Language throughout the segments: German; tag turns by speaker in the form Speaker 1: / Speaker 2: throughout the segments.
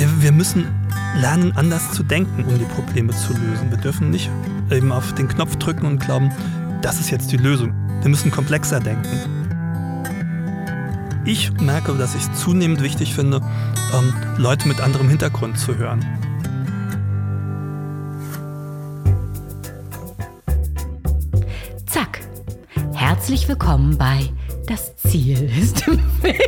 Speaker 1: wir, wir müssen lernen, anders zu denken, um die Probleme zu lösen. Wir dürfen nicht eben auf den Knopf drücken und glauben, das ist jetzt die Lösung. Wir müssen komplexer denken. Ich merke, dass ich es zunehmend wichtig finde, ähm, Leute mit anderem Hintergrund zu hören.
Speaker 2: Zack. Herzlich willkommen bei Das Ziel ist im Weg.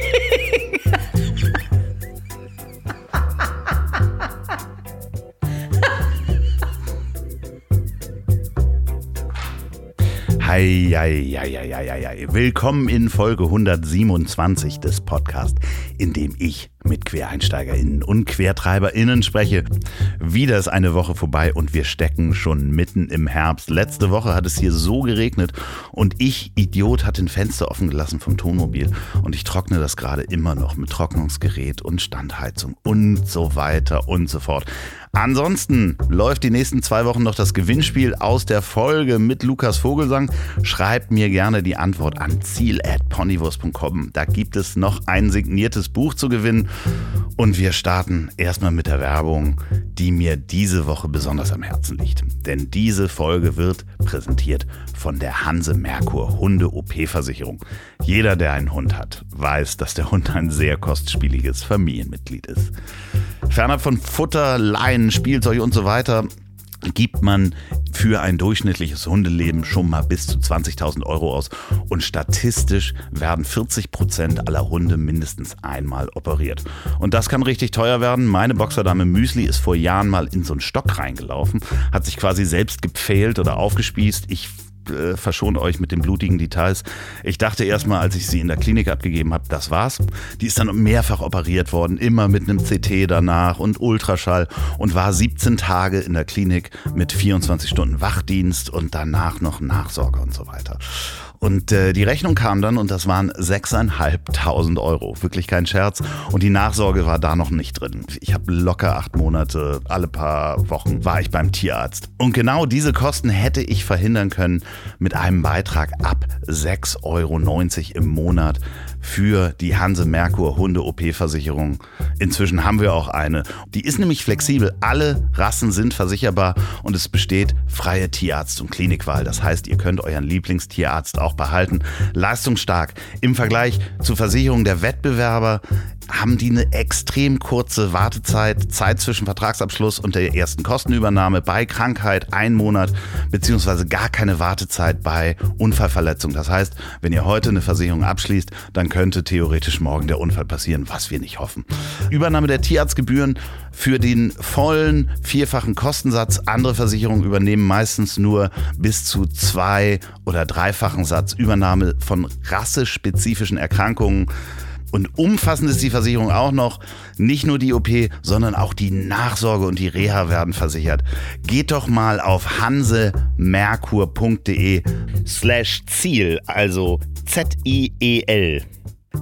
Speaker 3: Hei, hei, hei, hei, hei, hei. Willkommen in Folge 127 des Podcasts, in dem ich mit QuereinsteigerInnen und QuertreiberInnen spreche. Wieder ist eine Woche vorbei und wir stecken schon mitten im Herbst. Letzte Woche hat es hier so geregnet und ich, Idiot, hatte ein Fenster offen gelassen vom Tonmobil und ich trockne das gerade immer noch mit Trocknungsgerät und Standheizung und so weiter und so fort. Ansonsten läuft die nächsten zwei Wochen noch das Gewinnspiel aus der Folge mit Lukas Vogelsang. Schreibt mir gerne die Antwort an ziel.ponywurst.com. Da gibt es noch ein signiertes Buch zu gewinnen. Und wir starten erstmal mit der Werbung, die mir diese Woche besonders am Herzen liegt. Denn diese Folge wird präsentiert von der Hanse Merkur Hunde OP-Versicherung. Jeder, der einen Hund hat, weiß, dass der Hund ein sehr kostspieliges Familienmitglied ist. Ferner von Futter, Leinen, Spielzeug und so weiter gibt man für ein durchschnittliches Hundeleben schon mal bis zu 20.000 Euro aus. Und statistisch werden 40 Prozent aller Hunde mindestens einmal operiert. Und das kann richtig teuer werden. Meine Boxerdame Müsli ist vor Jahren mal in so einen Stock reingelaufen, hat sich quasi selbst gepfählt oder aufgespießt. Ich äh, verschone euch mit den blutigen Details. Ich dachte erstmal, als ich sie in der Klinik abgegeben habe, das war's. Die ist dann mehrfach operiert worden, immer mit einem CT danach und Ultraschall und war 17 Tage in der Klinik mit 24 Stunden Wachdienst und danach noch Nachsorge und so weiter. Und äh, die Rechnung kam dann und das waren 6.500 Euro. Wirklich kein Scherz. Und die Nachsorge war da noch nicht drin. Ich habe locker acht Monate, alle paar Wochen war ich beim Tierarzt. Und genau diese Kosten hätte ich verhindern können mit einem Beitrag ab 6,90 Euro im Monat für die Hanse Merkur Hunde OP-Versicherung. Inzwischen haben wir auch eine. Die ist nämlich flexibel. Alle Rassen sind versicherbar und es besteht freie Tierarzt- und Klinikwahl. Das heißt, ihr könnt euren Lieblingstierarzt auch behalten. Leistungsstark. Im Vergleich zur Versicherung der Wettbewerber haben die eine extrem kurze Wartezeit, Zeit zwischen Vertragsabschluss und der ersten Kostenübernahme bei Krankheit ein Monat, beziehungsweise gar keine Wartezeit bei Unfallverletzung. Das heißt, wenn ihr heute eine Versicherung abschließt, dann könnte theoretisch morgen der Unfall passieren, was wir nicht hoffen. Übernahme der Tierarztgebühren für den vollen vierfachen Kostensatz. Andere Versicherungen übernehmen meistens nur bis zu zwei- oder dreifachen Satz Übernahme von rassespezifischen Erkrankungen. Und umfassend ist die Versicherung auch noch. Nicht nur die OP, sondern auch die Nachsorge und die Reha werden versichert. Geht doch mal auf hansemerkur.de slash Ziel, also Z-I-E-L.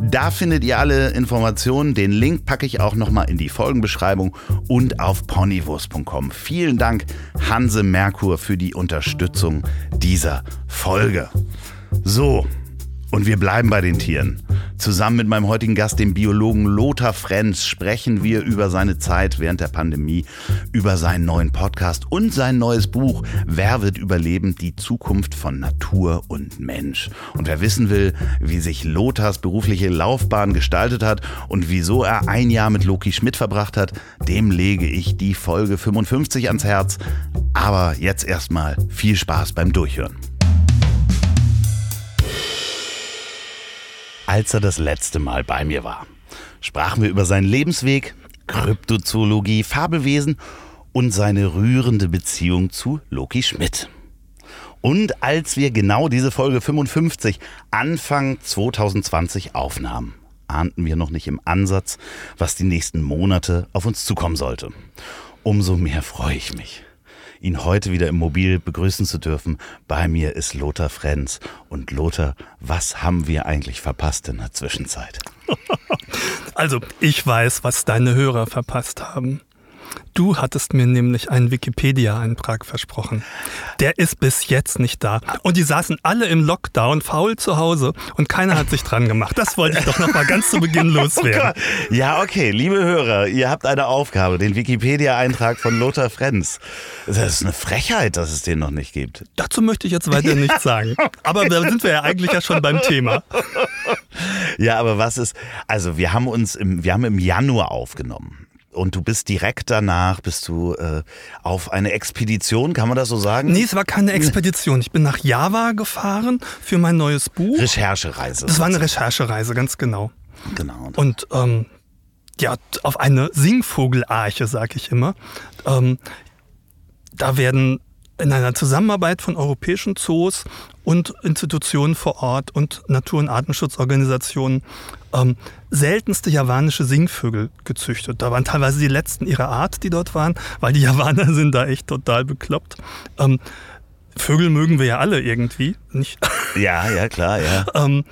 Speaker 3: Da findet ihr alle Informationen. Den Link packe ich auch nochmal in die Folgenbeschreibung und auf ponywurst.com. Vielen Dank, Hanse Merkur, für die Unterstützung dieser Folge. So, und wir bleiben bei den Tieren. Zusammen mit meinem heutigen Gast, dem Biologen Lothar Frenz, sprechen wir über seine Zeit während der Pandemie, über seinen neuen Podcast und sein neues Buch Wer wird überleben? Die Zukunft von Natur und Mensch. Und wer wissen will, wie sich Lothars berufliche Laufbahn gestaltet hat und wieso er ein Jahr mit Loki Schmidt verbracht hat, dem lege ich die Folge 55 ans Herz. Aber jetzt erstmal viel Spaß beim Durchhören. Als er das letzte Mal bei mir war. Sprachen wir über seinen Lebensweg, Kryptozoologie, Fabelwesen und seine rührende Beziehung zu Loki Schmidt. Und als wir genau diese Folge 55 Anfang 2020 aufnahmen, ahnten wir noch nicht im Ansatz, was die nächsten Monate auf uns zukommen sollte. Umso mehr freue ich mich ihn heute wieder im Mobil begrüßen zu dürfen. Bei mir ist Lothar Frenz. Und Lothar, was haben wir eigentlich verpasst in der Zwischenzeit?
Speaker 1: Also, ich weiß, was deine Hörer verpasst haben. Du hattest mir nämlich einen Wikipedia-Eintrag versprochen. Der ist bis jetzt nicht da. Und die saßen alle im Lockdown faul zu Hause und keiner hat sich dran gemacht. Das wollte ich doch noch mal ganz zu Beginn loswerden.
Speaker 3: Ja, okay, liebe Hörer, ihr habt eine Aufgabe, den Wikipedia-Eintrag von Lothar Frenz. Das ist eine Frechheit, dass es den noch nicht gibt.
Speaker 1: Dazu möchte ich jetzt weiter nichts sagen. Aber da sind wir ja eigentlich ja schon beim Thema.
Speaker 3: Ja, aber was ist, also wir haben uns im, wir haben im Januar aufgenommen. Und du bist direkt danach, bist du äh, auf eine Expedition, kann man das so sagen?
Speaker 1: Nee, es war keine Expedition. Ich bin nach Java gefahren für mein neues Buch.
Speaker 3: Recherchereise.
Speaker 1: Das war eine Recherchereise, ganz genau.
Speaker 3: Genau.
Speaker 1: Und ähm, ja, auf eine Singvogelarche, sag ich immer. Ähm, da werden in einer Zusammenarbeit von europäischen Zoos und Institutionen vor Ort und Natur- und Artenschutzorganisationen ähm, seltenste javanische Singvögel gezüchtet. Da waren teilweise die letzten ihrer Art, die dort waren, weil die Javaner sind da echt total bekloppt. Ähm, Vögel mögen wir ja alle irgendwie, nicht?
Speaker 3: Ja, ja, klar, ja.
Speaker 1: ähm,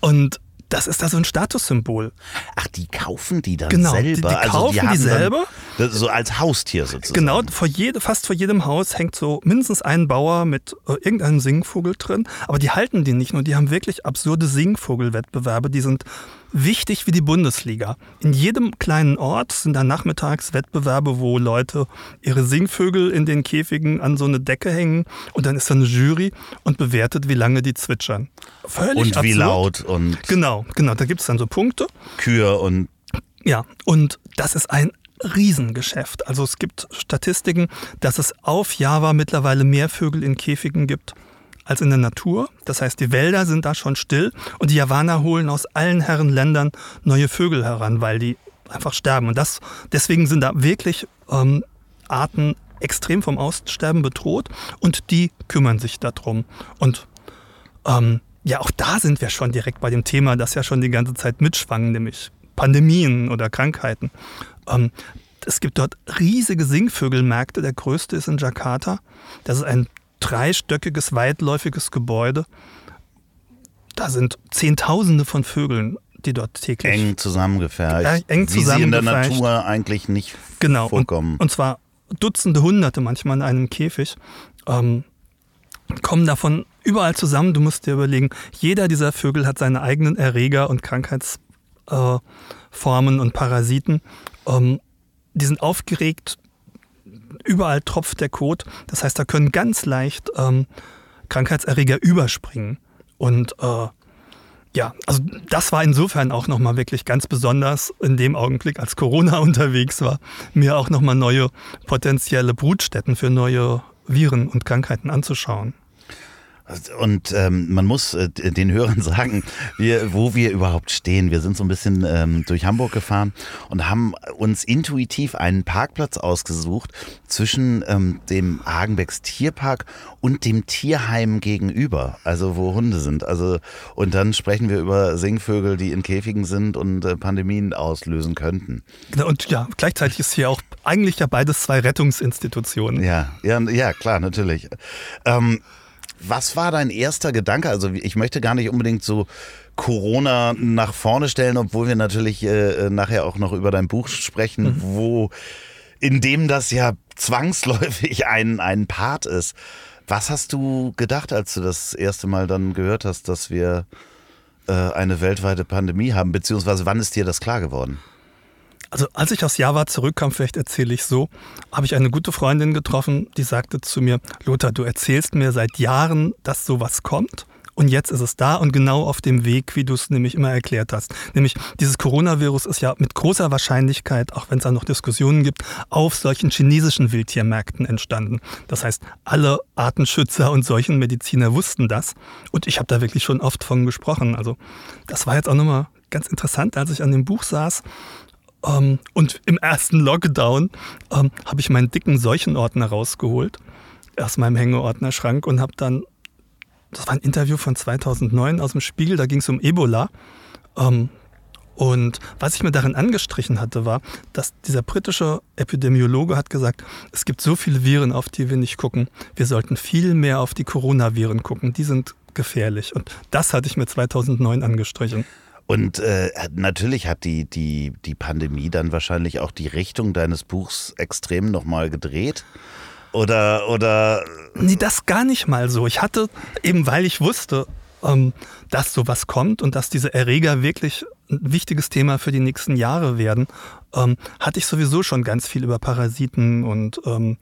Speaker 1: und das ist da so ein Statussymbol.
Speaker 3: Ach, die kaufen die dann
Speaker 1: Genau,
Speaker 3: selber?
Speaker 1: die- die
Speaker 3: also
Speaker 1: kaufen
Speaker 3: die,
Speaker 1: die selber?
Speaker 3: Dann, so als Haustier sozusagen.
Speaker 1: Genau, vor jede, fast vor jedem Haus hängt so mindestens ein Bauer mit äh, irgendeinem Singvogel drin. Aber die halten die nicht nur, die haben wirklich absurde Singvogelwettbewerbe. Die sind wichtig wie die Bundesliga. In jedem kleinen Ort sind da nachmittags Wettbewerbe, wo Leute ihre Singvögel in den Käfigen an so eine Decke hängen und dann ist da eine Jury und bewertet, wie lange die zwitschern. Völlig
Speaker 3: Und wie
Speaker 1: absurd.
Speaker 3: laut und
Speaker 1: Genau, genau. Da gibt es dann so Punkte.
Speaker 3: Kühe und
Speaker 1: Ja, und das ist ein Riesengeschäft. Also es gibt Statistiken, dass es auf Java mittlerweile mehr Vögel in Käfigen gibt als in der Natur. Das heißt, die Wälder sind da schon still und die Javaner holen aus allen Herren Ländern neue Vögel heran, weil die einfach sterben. Und das, deswegen sind da wirklich ähm, Arten extrem vom Aussterben bedroht und die kümmern sich darum. Und ähm, ja, auch da sind wir schon direkt bei dem Thema, das ja schon die ganze Zeit mitschwang, nämlich Pandemien oder Krankheiten. Ähm, es gibt dort riesige Singvögelmärkte. Der größte ist in Jakarta. Das ist ein dreistöckiges, weitläufiges Gebäude. Da sind Zehntausende von Vögeln, die dort täglich
Speaker 3: eng zusammengefercht.
Speaker 1: Ja, eng
Speaker 3: Wie sie in der. Natur eigentlich nicht
Speaker 1: genau, und,
Speaker 3: vorkommen.
Speaker 1: und zwar Dutzende, Hunderte manchmal in einem Käfig. Ähm, kommen davon überall zusammen. Du musst dir überlegen, jeder dieser Vögel hat seine eigenen Erreger und Krankheitsformen äh, und Parasiten. Ähm, die sind aufgeregt, überall tropft der Kot. Das heißt, da können ganz leicht ähm, Krankheitserreger überspringen. Und äh, ja, also das war insofern auch nochmal wirklich ganz besonders in dem Augenblick, als Corona unterwegs war, mir auch nochmal neue potenzielle Brutstätten für neue Viren und Krankheiten anzuschauen.
Speaker 3: Und ähm, man muss äh, den Hörern sagen, wir, wo wir überhaupt stehen. Wir sind so ein bisschen ähm, durch Hamburg gefahren und haben uns intuitiv einen Parkplatz ausgesucht zwischen ähm, dem Hagenbecks Tierpark und dem Tierheim gegenüber, also wo Hunde sind. Also und dann sprechen wir über Singvögel, die in Käfigen sind und äh, Pandemien auslösen könnten.
Speaker 1: Und ja, gleichzeitig ist hier auch eigentlich ja beides zwei Rettungsinstitutionen.
Speaker 3: Ja, ja, ja, klar, natürlich. Ähm, was war dein erster Gedanke? Also ich möchte gar nicht unbedingt so Corona nach vorne stellen, obwohl wir natürlich äh, nachher auch noch über dein Buch sprechen, wo in dem das ja zwangsläufig ein, ein Part ist. Was hast du gedacht, als du das erste Mal dann gehört hast, dass wir äh, eine weltweite Pandemie haben? Beziehungsweise wann ist dir das klar geworden?
Speaker 1: Also als ich aus Java zurückkam, vielleicht erzähle ich so, habe ich eine gute Freundin getroffen, die sagte zu mir, Lothar, du erzählst mir seit Jahren, dass sowas kommt. Und jetzt ist es da und genau auf dem Weg, wie du es nämlich immer erklärt hast. Nämlich dieses Coronavirus ist ja mit großer Wahrscheinlichkeit, auch wenn es da noch Diskussionen gibt, auf solchen chinesischen Wildtiermärkten entstanden. Das heißt, alle Artenschützer und solchen Mediziner wussten das. Und ich habe da wirklich schon oft von gesprochen. Also das war jetzt auch nochmal ganz interessant, als ich an dem Buch saß ähm, und im ersten Lockdown ähm, habe ich meinen dicken Seuchenordner rausgeholt aus meinem Hängeordnerschrank und habe dann, das war ein Interview von 2009 aus dem Spiegel, da ging es um Ebola. Ähm, und was ich mir darin angestrichen hatte, war, dass dieser britische Epidemiologe hat gesagt, es gibt so viele Viren, auf die wir nicht gucken. Wir sollten viel mehr auf die Coronaviren gucken. Die sind gefährlich. Und das hatte ich mir 2009 angestrichen.
Speaker 3: Und äh, natürlich hat die, die, die Pandemie dann wahrscheinlich auch die Richtung deines Buchs extrem nochmal gedreht. Oder, oder.
Speaker 1: Nee, das gar nicht mal so. Ich hatte, eben weil ich wusste, ähm, dass sowas kommt und dass diese Erreger wirklich ein wichtiges Thema für die nächsten Jahre werden, ähm, hatte ich sowieso schon ganz viel über Parasiten und ähm,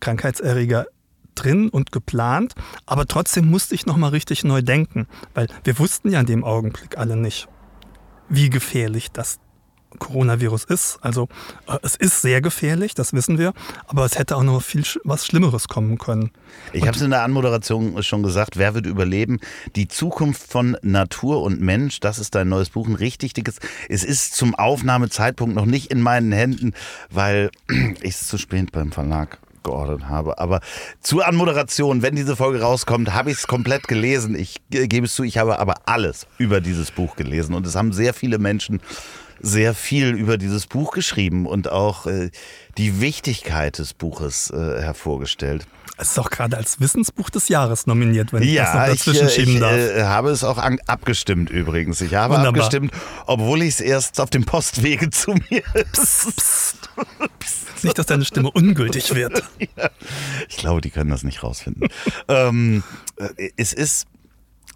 Speaker 1: Krankheitserreger drin und geplant, aber trotzdem musste ich nochmal richtig neu denken, weil wir wussten ja in dem Augenblick alle nicht, wie gefährlich das Coronavirus ist. Also äh, es ist sehr gefährlich, das wissen wir, aber es hätte auch noch viel was Schlimmeres kommen können.
Speaker 3: Ich habe es in der Anmoderation schon gesagt, wer wird überleben? Die Zukunft von Natur und Mensch, das ist dein neues Buch, ein richtig dickes. Es ist zum Aufnahmezeitpunkt noch nicht in meinen Händen, weil ich es zu spät beim Verlag geordnet habe. Aber zur Anmoderation, wenn diese Folge rauskommt, habe ich es komplett gelesen. Ich gebe es zu, ich habe aber alles über dieses Buch gelesen und es haben sehr viele Menschen sehr viel über dieses Buch geschrieben und auch äh, die Wichtigkeit des Buches äh, hervorgestellt.
Speaker 1: Es ist auch gerade als Wissensbuch des Jahres nominiert, wenn
Speaker 3: ja,
Speaker 1: ich das noch dazwischen
Speaker 3: ich,
Speaker 1: schieben
Speaker 3: ich,
Speaker 1: darf.
Speaker 3: Ich äh, habe es auch an, abgestimmt übrigens. Ich habe
Speaker 1: Wunderbar.
Speaker 3: abgestimmt, obwohl ich es erst auf dem Postwege zu mir.
Speaker 1: Psst, psst. Nicht, dass deine Stimme ungültig wird.
Speaker 3: ja. Ich glaube, die können das nicht rausfinden. ähm, äh, es ist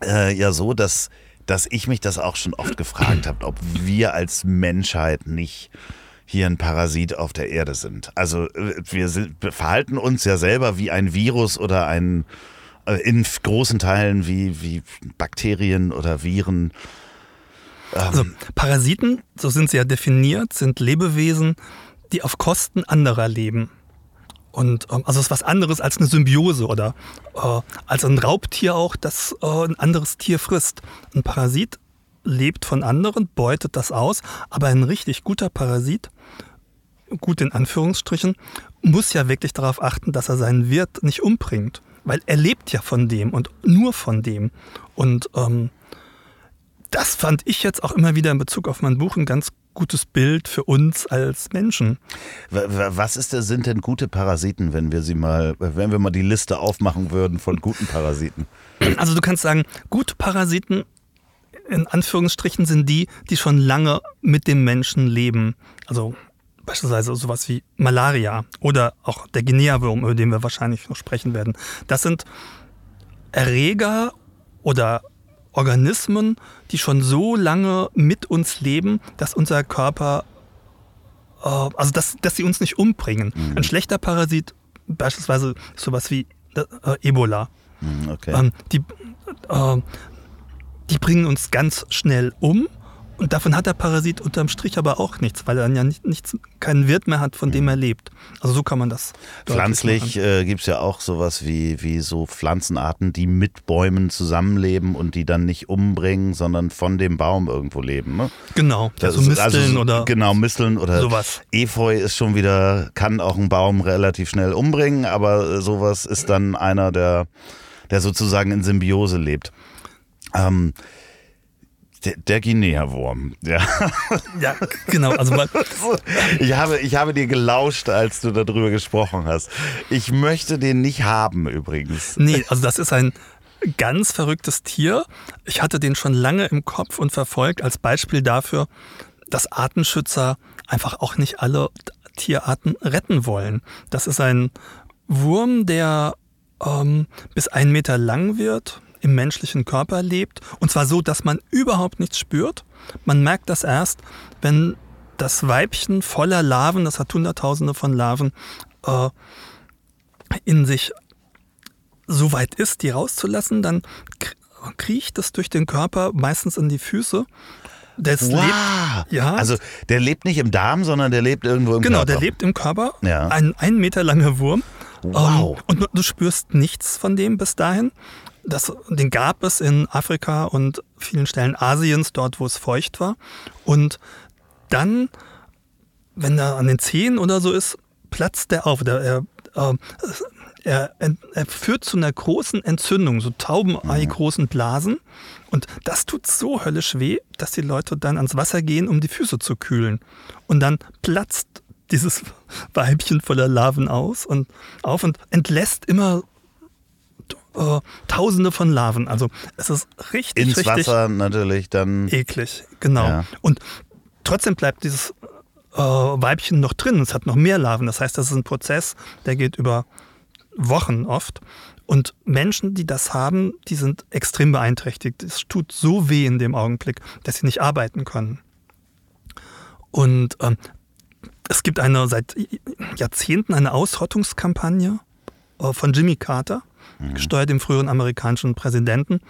Speaker 3: äh, ja so, dass dass ich mich das auch schon oft gefragt habe, ob wir als Menschheit nicht hier ein Parasit auf der Erde sind. Also äh, wir, verhalten uns ja selber wie ein Virus oder ein äh, in großen Teilen wie, wie Bakterien oder Viren.
Speaker 1: Ähm. Also Parasiten, so sind sie ja definiert, sind Lebewesen, die auf Kosten anderer leben. Und ähm, also es ist was anderes als eine Symbiose oder äh, als ein Raubtier auch, das äh, ein anderes Tier frisst. Ein Parasit lebt von anderen, beutet das aus, aber ein richtig guter Parasit, gut in Anführungsstrichen, muss ja wirklich darauf achten, dass er seinen Wirt nicht umbringt. Weil er lebt ja von dem und nur von dem. Und ähm, das fand ich jetzt auch immer wieder in Bezug auf mein Buch ein ganz gutes Bild für uns als Menschen.
Speaker 3: Was ist der, sind denn gute Parasiten, wenn wir sie mal, wenn wir mal die Liste aufmachen würden von guten Parasiten?
Speaker 1: Also du kannst sagen, gute Parasiten in Anführungsstrichen sind die, die schon lange mit dem Menschen leben. Also beispielsweise sowas wie Malaria oder auch der Guinea-Wurm, über den wir wahrscheinlich noch sprechen werden. Das sind Erreger oder Organismen, die schon so lange mit uns leben, dass unser Körper, äh, also dass, dass sie uns nicht umbringen. Mhm. Ein schlechter Parasit, beispielsweise sowas wie äh, Ebola,
Speaker 3: mhm, okay.
Speaker 1: ähm, die, äh, die bringen uns ganz schnell um und davon hat der Parasit unterm Strich aber auch nichts, weil er dann ja nicht, nichts, keinen Wirt mehr hat, von dem er lebt. Also so kann man das.
Speaker 3: Pflanzlich äh, gibt es ja auch sowas wie, wie so Pflanzenarten, die mit Bäumen zusammenleben und die dann nicht umbringen, sondern von dem Baum irgendwo leben. Ne?
Speaker 1: Genau, das also Misteln also, oder.
Speaker 3: Genau, Misteln oder
Speaker 1: sowas.
Speaker 3: Efeu ist schon wieder, kann auch einen Baum relativ schnell umbringen, aber sowas ist dann einer, der, der sozusagen in Symbiose lebt. Ähm, der, der Guinea-Wurm, ja.
Speaker 1: Ja, genau. Also
Speaker 3: ich, habe, ich habe dir gelauscht, als du darüber gesprochen hast. Ich möchte den nicht haben, übrigens.
Speaker 1: Nee, also das ist ein ganz verrücktes Tier. Ich hatte den schon lange im Kopf und verfolgt als Beispiel dafür, dass Artenschützer einfach auch nicht alle Tierarten retten wollen. Das ist ein Wurm, der ähm, bis einen Meter lang wird, im menschlichen Körper lebt. Und zwar so, dass man überhaupt nichts spürt. Man merkt das erst, wenn das Weibchen voller Larven, das hat Hunderttausende von Larven, äh, in sich so weit ist, die rauszulassen, dann kriecht es durch den Körper, meistens in die Füße.
Speaker 3: Das wow. lebt, ja. Also der lebt nicht im Darm, sondern der lebt irgendwo im
Speaker 1: genau,
Speaker 3: Körper.
Speaker 1: Genau, der lebt im Körper.
Speaker 3: Ja.
Speaker 1: Ein ein Meter langer Wurm.
Speaker 3: Wow.
Speaker 1: Um, und du spürst nichts von dem bis dahin. Das, den gab es in Afrika und vielen Stellen Asiens, dort wo es feucht war. Und dann, wenn er an den Zehen oder so ist, platzt der auf. Der, er, äh, er, er, führt zu einer großen Entzündung, so Taubenei-großen Blasen. Und das tut so höllisch weh, dass die Leute dann ans Wasser gehen, um die Füße zu kühlen. Und dann platzt dieses Weibchen voller Larven aus und auf und entlässt immer äh, Tausende von Larven. Also es ist richtig,
Speaker 3: Ins
Speaker 1: richtig
Speaker 3: Wasser natürlich dann.
Speaker 1: eklig. Genau.
Speaker 3: Ja.
Speaker 1: Und trotzdem bleibt dieses äh, Weibchen noch drin. Es hat noch mehr Larven. Das heißt, das ist ein Prozess, der geht über Wochen oft. Und Menschen, die das haben, die sind extrem beeinträchtigt. Es tut so weh in dem Augenblick, dass sie nicht arbeiten können. Und ähm, es gibt eine seit Jahrzehnten eine Ausrottungskampagne äh, von Jimmy Carter, gesteuert dem früheren amerikanischen Präsidenten,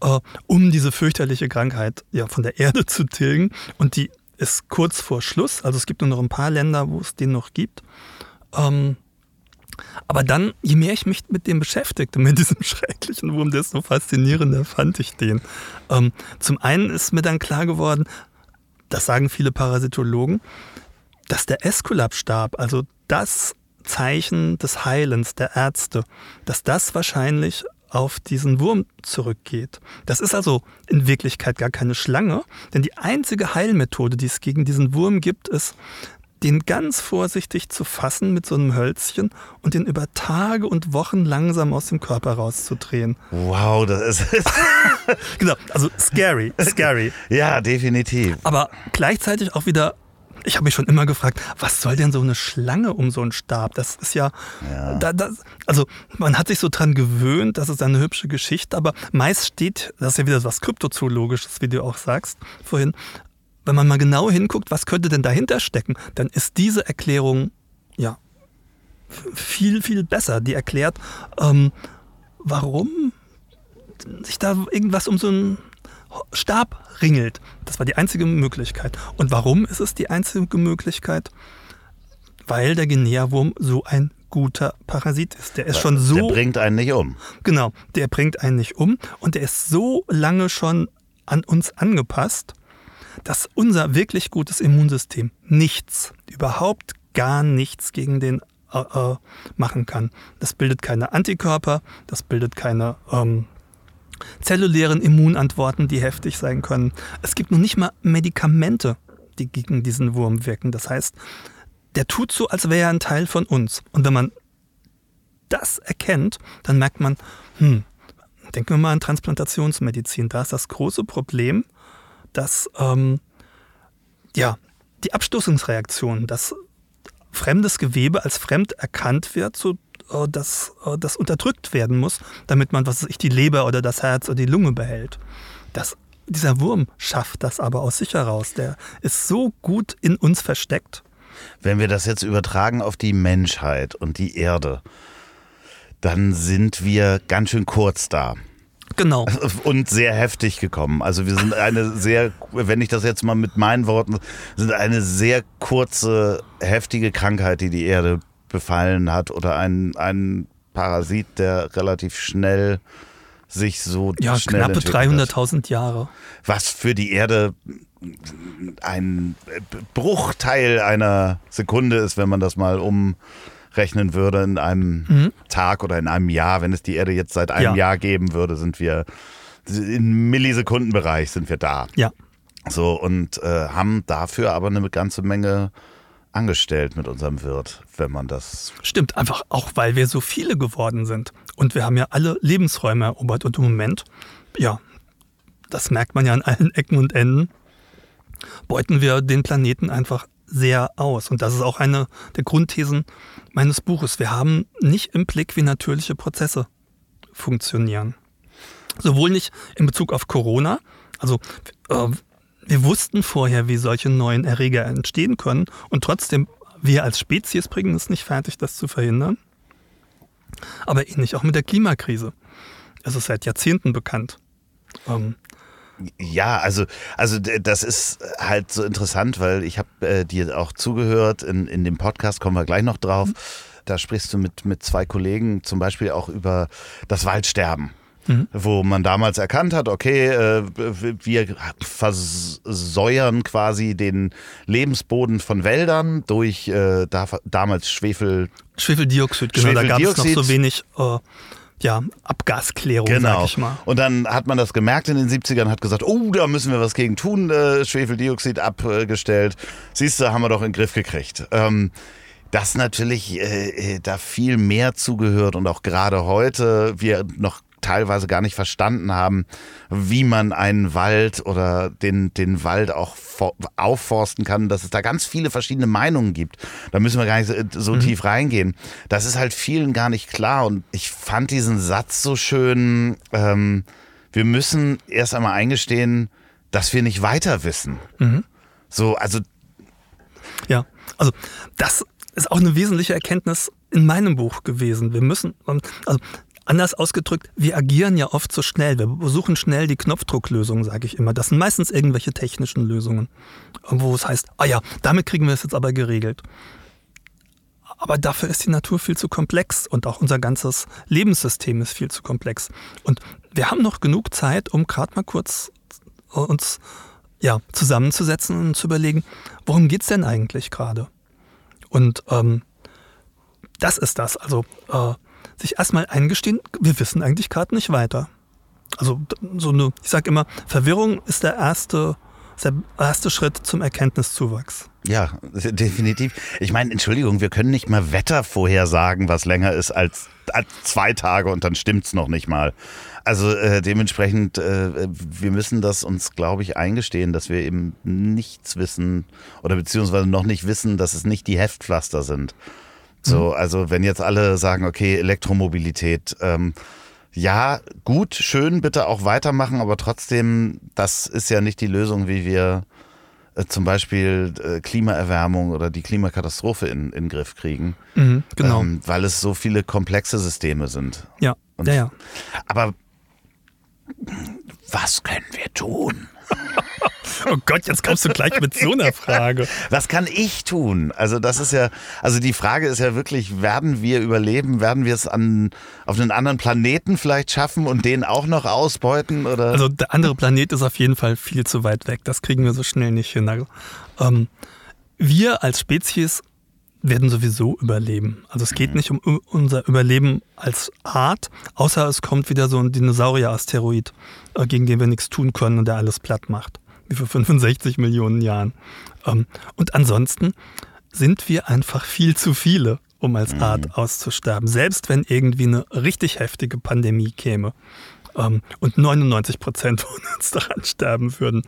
Speaker 1: äh, um diese fürchterliche Krankheit ja, von der Erde zu tilgen. Und die ist kurz vor Schluss. Also es gibt nur noch ein paar Länder, wo es den noch gibt. Ähm, aber dann, je mehr ich mich mit dem beschäftigte, mit diesem schrecklichen Wurm, desto faszinierender fand ich den. Ähm, zum einen ist mir dann klar geworden, das sagen viele Parasitologen, dass der Esculap-Stab, also das Zeichen des Heilens der Ärzte, dass das wahrscheinlich auf diesen Wurm zurückgeht. Das ist also in Wirklichkeit gar keine Schlange, denn die einzige Heilmethode, die es gegen diesen Wurm gibt, ist, den ganz vorsichtig zu fassen mit so einem Hölzchen und den über Tage und Wochen langsam aus dem Körper rauszudrehen.
Speaker 3: Wow, das ist.
Speaker 1: Genau, also scary, scary.
Speaker 3: ja, definitiv.
Speaker 1: Aber gleichzeitig auch wieder, ich habe mich schon immer gefragt, was soll denn so eine Schlange um so einen Stab? Das ist ja, Da, das, also man hat sich so dran gewöhnt, das ist eine hübsche Geschichte, aber meist steht, das ist ja wieder was Kryptozoologisches, wie du auch sagst vorhin, wenn man mal genau hinguckt, was könnte denn dahinter stecken, dann ist diese Erklärung ja viel, viel besser. Die erklärt, ähm, warum sich da irgendwas um so einen Stab ringelt. Das war die einzige Möglichkeit. Und warum ist es die einzige Möglichkeit? Weil der Guinea-Wurm so ein guter Parasit ist. Der ist schon so.
Speaker 3: Der bringt einen nicht um.
Speaker 1: Genau, der bringt einen nicht um und der ist so lange schon an uns angepasst, dass unser wirklich gutes Immunsystem nichts, überhaupt gar nichts gegen den äh, äh, machen kann. Das bildet keine Antikörper, das bildet keine ähm, zellulären Immunantworten, die heftig sein können. Es gibt noch nicht mal Medikamente, die gegen diesen Wurm wirken. Das heißt, der tut so, als wäre er ein Teil von uns. Und wenn man das erkennt, dann merkt man, hm, denken wir mal an Transplantationsmedizin. Da ist das große Problem, dass ähm, ja, die Abstoßungsreaktion, dass fremdes Gewebe als fremd erkannt wird, so äh, dass äh, das unterdrückt werden muss, damit man, was weiß ich, die Leber oder das Herz oder die Lunge behält. Das, dieser Wurm schafft das aber aus sich heraus. Der ist so gut in uns versteckt.
Speaker 3: Wenn wir das jetzt übertragen auf die Menschheit und die Erde, dann sind wir ganz schön kurz da.
Speaker 1: Genau.
Speaker 3: Und sehr heftig gekommen. Also wir sind eine sehr, wenn ich das jetzt mal mit meinen Worten, sind eine sehr kurze, heftige Krankheit, die die Erde befallen hat oder ein, ein Parasit, der relativ schnell sich so
Speaker 1: Ja,
Speaker 3: schnell
Speaker 1: knappe
Speaker 3: entwickelt hat.
Speaker 1: 300.000 Jahre.
Speaker 3: Was für die Erde ein Bruchteil einer Sekunde ist, wenn man das mal umrechnen würde in einem Tag oder in einem Jahr. Wenn es die Erde jetzt seit einem
Speaker 1: Ja.
Speaker 3: Jahr geben würde, sind wir im Millisekundenbereich sind wir da.
Speaker 1: Ja.
Speaker 3: So und äh, haben dafür aber eine ganze Menge angestellt mit unserem Wirt, wenn man das.
Speaker 1: Stimmt, einfach auch, weil wir so viele geworden sind. Und wir haben ja alle Lebensräume erobert. Und im Moment, ja, das merkt man ja an allen Ecken und Enden, beuten wir den Planeten einfach sehr aus. Und das ist auch eine der Grundthesen meines Buches. Wir haben nicht im Blick, wie natürliche Prozesse funktionieren. Sowohl nicht in Bezug auf Corona, also äh, wir wussten vorher, wie solche neuen Erreger entstehen können und trotzdem, wir als Spezies bringen es nicht fertig, das zu verhindern. Aber ähnlich auch mit der Klimakrise. Es ist seit Jahrzehnten bekannt. Ähm,
Speaker 3: Ja, also, also das ist halt so interessant, weil ich habe äh, dir auch zugehört, in, in dem Podcast kommen wir gleich noch drauf. Da sprichst du mit, mit zwei Kollegen zum Beispiel auch über das Waldsterben. Wo man damals erkannt hat, okay, äh, wir versäuern quasi den Lebensboden von Wäldern durch äh, da, damals Schwefel,
Speaker 1: Schwefeldioxid, genau, da gab es noch
Speaker 3: Schwefeldioxid.
Speaker 1: so wenig äh, ja, Abgasklärung, sag
Speaker 3: Genau.
Speaker 1: ich mal.
Speaker 3: Und dann hat man das gemerkt in den 70ern, hat gesagt, oh, da müssen wir was gegen tun, äh, Schwefeldioxid abgestellt. Siehst du, haben wir doch in den Griff gekriegt. Ähm, dass natürlich äh, äh, da viel mehr zugehört und auch gerade heute wir noch teilweise gar nicht verstanden haben, wie man einen Wald oder den, den Wald auch aufforsten kann, dass es da ganz viele verschiedene Meinungen gibt. Da müssen wir gar nicht so, so mhm. tief reingehen. Das ist halt vielen gar nicht klar und ich fand diesen Satz so schön, ähm, wir müssen erst einmal eingestehen, dass wir nicht weiter wissen. Mhm. So, also.
Speaker 1: Ja, also das ist auch eine wesentliche Erkenntnis in meinem Buch gewesen. Wir müssen, also Anders ausgedrückt, wir agieren ja oft so schnell. Wir suchen schnell die Knopfdrucklösung, sage ich immer. Das sind meistens irgendwelche technischen Lösungen, wo es heißt, ah ja, damit kriegen wir es jetzt aber geregelt. Aber dafür ist die Natur viel zu komplex und auch unser ganzes Lebenssystem ist viel zu komplex. Und wir haben noch genug Zeit, um gerade mal kurz uns ja, zusammenzusetzen und zu überlegen, worum geht es denn eigentlich gerade? Und ähm, das ist das. Also äh, sich erstmal eingestehen, wir wissen eigentlich gerade nicht weiter. Also so eine, ich sage immer, Verwirrung ist der erste, der erste Schritt zum Erkenntniszuwachs.
Speaker 3: Ja, definitiv. Ich meine, Entschuldigung, wir können nicht mal Wetter vorhersagen, was länger ist als, als zwei Tage und dann stimmt's noch nicht mal. Also äh, dementsprechend, äh, wir müssen das uns, glaube ich, eingestehen, dass wir eben nichts wissen oder beziehungsweise noch nicht wissen, dass es nicht die Heftpflaster sind. So, mhm. also wenn jetzt alle sagen, okay, Elektromobilität, ähm, ja, gut, schön, bitte auch weitermachen, aber trotzdem, das ist ja nicht die Lösung, wie wir äh, zum Beispiel äh, Klimaerwärmung oder die Klimakatastrophe in, in den Griff kriegen.
Speaker 1: Mhm, genau. Ähm,
Speaker 3: weil es so viele komplexe Systeme sind.
Speaker 1: Ja, Und, ja, ja.
Speaker 3: Aber was können wir tun?
Speaker 1: Oh Gott, jetzt kommst du gleich mit so einer Frage.
Speaker 3: Was kann ich tun? Also das ist ja, also die Frage ist ja wirklich, werden wir überleben? Werden wir es an, auf einen anderen Planeten vielleicht schaffen und den auch noch ausbeuten? Oder?
Speaker 1: Also der andere Planet ist auf jeden Fall viel zu weit weg. Das kriegen wir so schnell nicht hin. Also, ähm, wir als Spezies werden sowieso überleben. Also es geht mhm. nicht um unser Überleben als Art, außer es kommt wieder so ein Dinosaurier-Asteroid, äh, gegen den wir nichts tun können und der alles platt macht wie vor 65 Millionen Jahren. Ähm, und ansonsten sind wir einfach viel zu viele, um als mhm. Art auszusterben. Selbst wenn irgendwie eine richtig heftige Pandemie käme ähm, und 99 Prozent von uns daran sterben würden,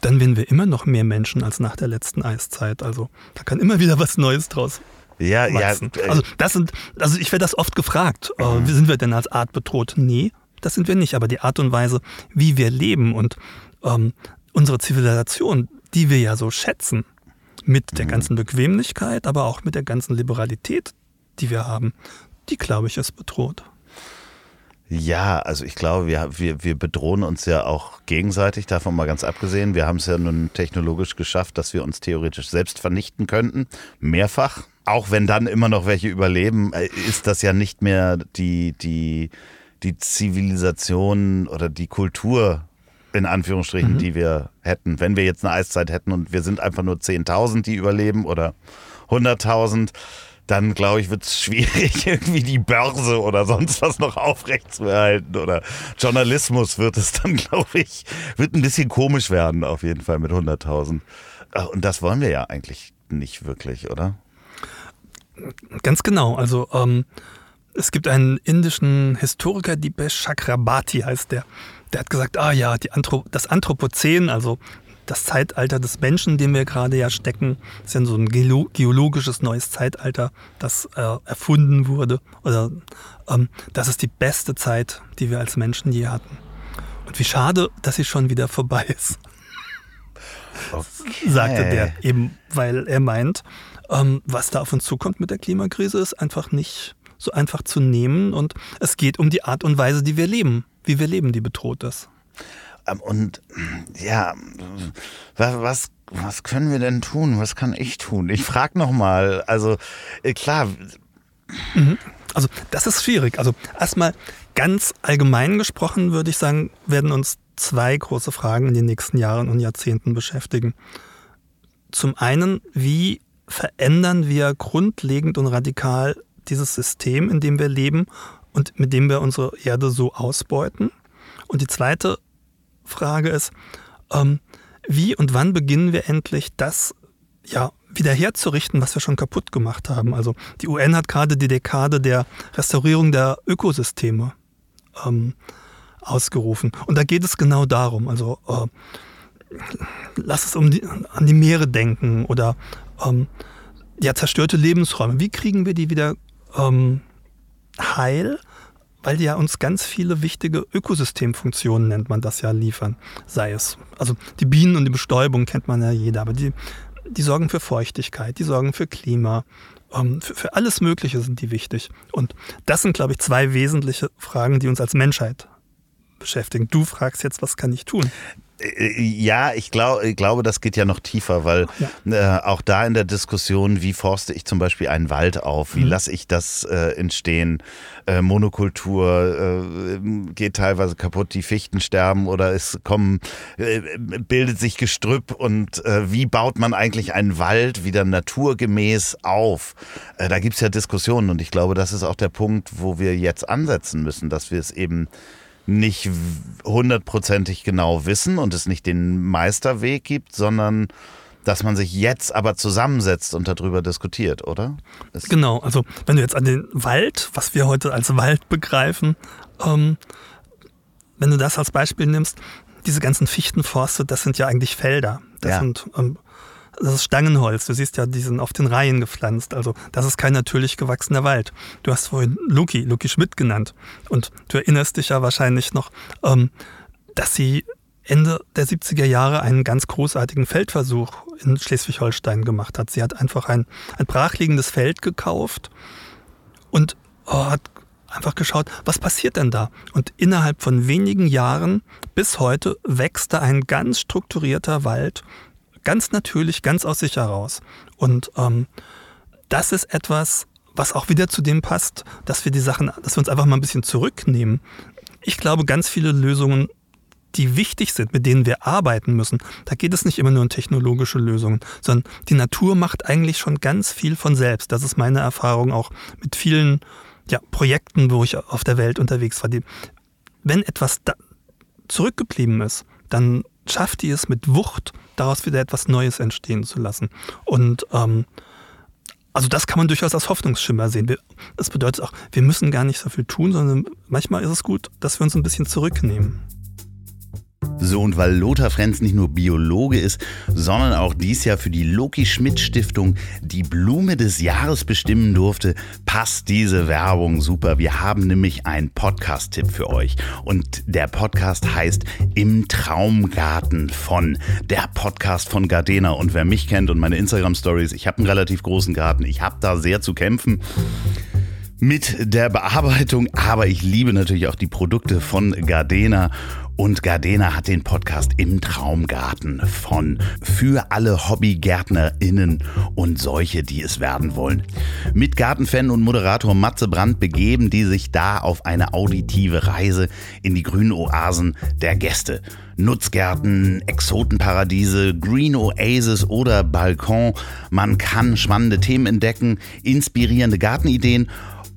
Speaker 1: dann wären wir immer noch mehr Menschen als nach der letzten Eiszeit. Also da kann immer wieder was Neues draus ja, wachsen. Ja, äh, also das sind, also ich werde das oft gefragt, äh, mhm. wie sind wir denn als Art bedroht? Nee, das sind wir nicht. Aber die Art und Weise, wie wir leben und ähm, unsere Zivilisation, die wir ja so schätzen, mit der mhm. ganzen Bequemlichkeit, aber auch mit der ganzen Liberalität, die wir haben, die, glaube ich, ist bedroht.
Speaker 3: Ja, also ich glaube, wir, wir, wir bedrohen uns ja auch gegenseitig, davon mal ganz abgesehen. Wir haben es ja nun technologisch geschafft, dass wir uns theoretisch selbst vernichten könnten, mehrfach. Auch wenn dann immer noch welche überleben, äh, ist das ja nicht mehr die, die, die Zivilisation oder die Kultur in Anführungsstrichen, mhm. die wir hätten. Wenn wir jetzt eine Eiszeit hätten und wir sind einfach nur 10.000, die überleben oder 100.000, dann glaube ich, wird es schwierig, irgendwie die Börse oder sonst was noch aufrechtzuerhalten. Oder Journalismus wird es dann, glaube ich, wird ein bisschen komisch werden, auf jeden Fall mit 100.000. Äh, und das wollen wir ja eigentlich nicht wirklich, oder?
Speaker 1: Ganz genau. Also ähm, es gibt einen indischen Historiker, Dipesh Chakrabarti heißt der der hat gesagt, ah ja, Anthrop das Anthropozän, also das Zeitalter des Menschen, in dem wir gerade ja stecken, ist ja so ein geologisches neues Zeitalter, das äh, erfunden wurde. Oder ähm, das ist die beste Zeit, die wir als Menschen je hatten. Und wie schade, dass sie schon wieder vorbei ist. Okay. Sagte der eben, weil er meint, ähm, was da auf uns zukommt mit der Klimakrise, ist einfach nicht so einfach zu nehmen. Und es geht um die Art und Weise, die wir leben wie wir leben, die bedroht ist.
Speaker 3: Ähm, und ja, was, was können wir denn tun? Was kann ich tun? Ich frage nochmal. Also äh, klar.
Speaker 1: Mhm. Also das ist schwierig. Also erstmal ganz allgemein gesprochen würde ich sagen, werden uns zwei große Fragen in den nächsten Jahren und Jahrzehnten beschäftigen. Zum einen, wie verändern wir grundlegend und radikal dieses System, in dem wir leben und mit dem wir unsere Erde so ausbeuten? Und die zweite Frage ist, ähm, wie und wann beginnen wir endlich das ja, wieder herzurichten, was wir schon kaputt gemacht haben? Also die UN hat gerade die Dekade der Restaurierung der Ökosysteme ähm, ausgerufen. Und da geht es genau darum. Also äh, lass es um die, an die Meere denken oder ähm, ja, zerstörte Lebensräume. Wie kriegen wir die wieder ähm, heil? Weil die ja uns ganz viele wichtige Ökosystemfunktionen, nennt man das ja, liefern. Sei es, also die Bienen und die Bestäubung kennt man ja jeder, aber die, die sorgen für Feuchtigkeit, die sorgen für Klima, ähm, für, für alles Mögliche sind die wichtig. Und das sind, glaube ich, zwei wesentliche Fragen, die uns als Menschheit beschäftigen. Du fragst jetzt, was kann ich tun?
Speaker 3: Äh, ja, ich, glaub, ich glaube, das geht ja noch tiefer, weil ja. äh, auch da in der Diskussion, wie forste ich zum Beispiel einen Wald auf, wie mhm. lasse ich das äh, entstehen, äh, Monokultur äh, geht teilweise kaputt, die Fichten sterben oder es kommen, äh, bildet sich Gestrüpp und wie baut man eigentlich einen Wald wieder naturgemäß auf? da gibt es ja Diskussionen und ich glaube, das ist auch der Punkt, wo wir jetzt ansetzen müssen, dass wir es eben nicht hundertprozentig genau wissen und es nicht den Meisterweg gibt, sondern dass man sich jetzt aber zusammensetzt und darüber diskutiert, oder?
Speaker 1: Es genau, also wenn du jetzt an den Wald, was wir heute als Wald begreifen, ähm, wenn du das als Beispiel nimmst, diese ganzen Fichtenforste, das sind ja eigentlich Felder. Das ja. sind ähm, das ist Stangenholz. Du siehst ja, die sind auf den Reihen gepflanzt. Also das ist kein natürlich gewachsener Wald. Du hast vorhin Luki, Luki Schmidt genannt. Und du erinnerst dich ja wahrscheinlich noch, ähm, dass sie Ende der 70er Jahre einen ganz großartigen Feldversuch in Schleswig-Holstein gemacht hat. Sie hat einfach ein, ein brachliegendes Feld gekauft und oh, hat einfach geschaut, was passiert denn da? Und innerhalb von wenigen Jahren bis heute wächst da ein ganz strukturierter Wald ganz natürlich, ganz aus sich heraus. Und ähm, das ist etwas, was auch wieder zu dem passt, dass wir die Sachen, dass wir uns einfach mal ein bisschen zurücknehmen. Ich glaube, ganz viele Lösungen, die wichtig sind, mit denen wir arbeiten müssen, da geht es nicht immer nur um technologische Lösungen, sondern die Natur macht eigentlich schon ganz viel von selbst. Das ist meine Erfahrung auch mit vielen ja, Projekten, wo ich auf der Welt unterwegs war. Die, wenn etwas zurückgeblieben ist, dann schafft die es mit Wucht, daraus wieder etwas Neues entstehen zu lassen. Und ähm, also das kann man durchaus als Hoffnungsschimmer sehen. Das bedeutet auch, wir müssen gar nicht so viel tun, sondern manchmal ist es gut, dass wir uns ein bisschen zurücknehmen.
Speaker 3: So, und weil Lothar Frenz nicht nur Biologe ist, sondern auch dies Jahr für die Loki Schmidt Stiftung die Blume des Jahres bestimmen durfte, passt diese Werbung super. Wir haben nämlich einen Podcast-Tipp für euch. Und der Podcast heißt Im Traumgarten von. Der Podcast von Gardena. Und wer mich kennt und meine Instagram-Stories, ich habe einen relativ großen Garten. Ich habe da sehr zu kämpfen mit der Bearbeitung, aber ich liebe natürlich auch die Produkte von Gardena und Gardena hat den Podcast im Traumgarten von für alle Hobbygärtnerinnen und solche, die es werden wollen. Mit Gartenfan und Moderator Matze Brandt begeben die sich da auf eine auditive Reise in die grünen Oasen der Gäste. Nutzgärten, Exotenparadiese, Green Oasis oder Balkon. Man kann spannende Themen entdecken, inspirierende Gartenideen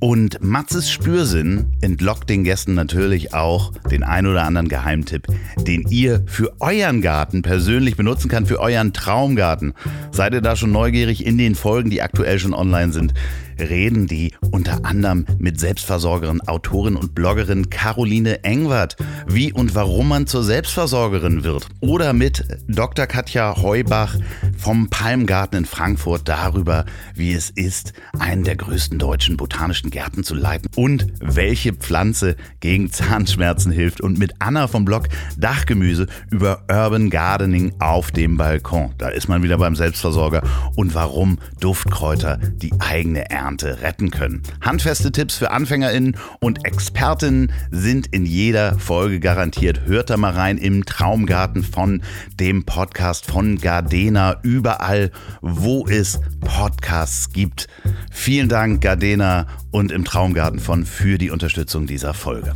Speaker 3: und Matzes Spürsinn entlockt den Gästen natürlich auch den ein oder anderen Geheimtipp, den ihr für euren Garten persönlich benutzen kann, für euren Traumgarten. Seid ihr da schon neugierig in den Folgen, die aktuell schon online sind? Reden die unter anderem mit Selbstversorgerin, Autorin und Bloggerin Caroline Engwart, wie und warum man zur Selbstversorgerin wird. Oder mit Dr. Katja Heubach vom Palmgarten in Frankfurt darüber, wie es ist, einen der größten deutschen botanischen Gärten zu leiten und welche Pflanze gegen Zahnschmerzen hilft. Und mit Anna vom Blog Dachgemüse über Urban Gardening auf dem Balkon. Da ist man wieder beim Selbstversorger und warum Duftkräuter die eigene Ernte Ernte retten können. Handfeste Tipps für AnfängerInnen und Expertinnen sind in jeder Folge garantiert. Hört da mal rein im Traumgarten von dem Podcast von Gardena, überall, wo es Podcasts gibt. Vielen Dank, Gardena und im Traumgarten von für die Unterstützung dieser Folge.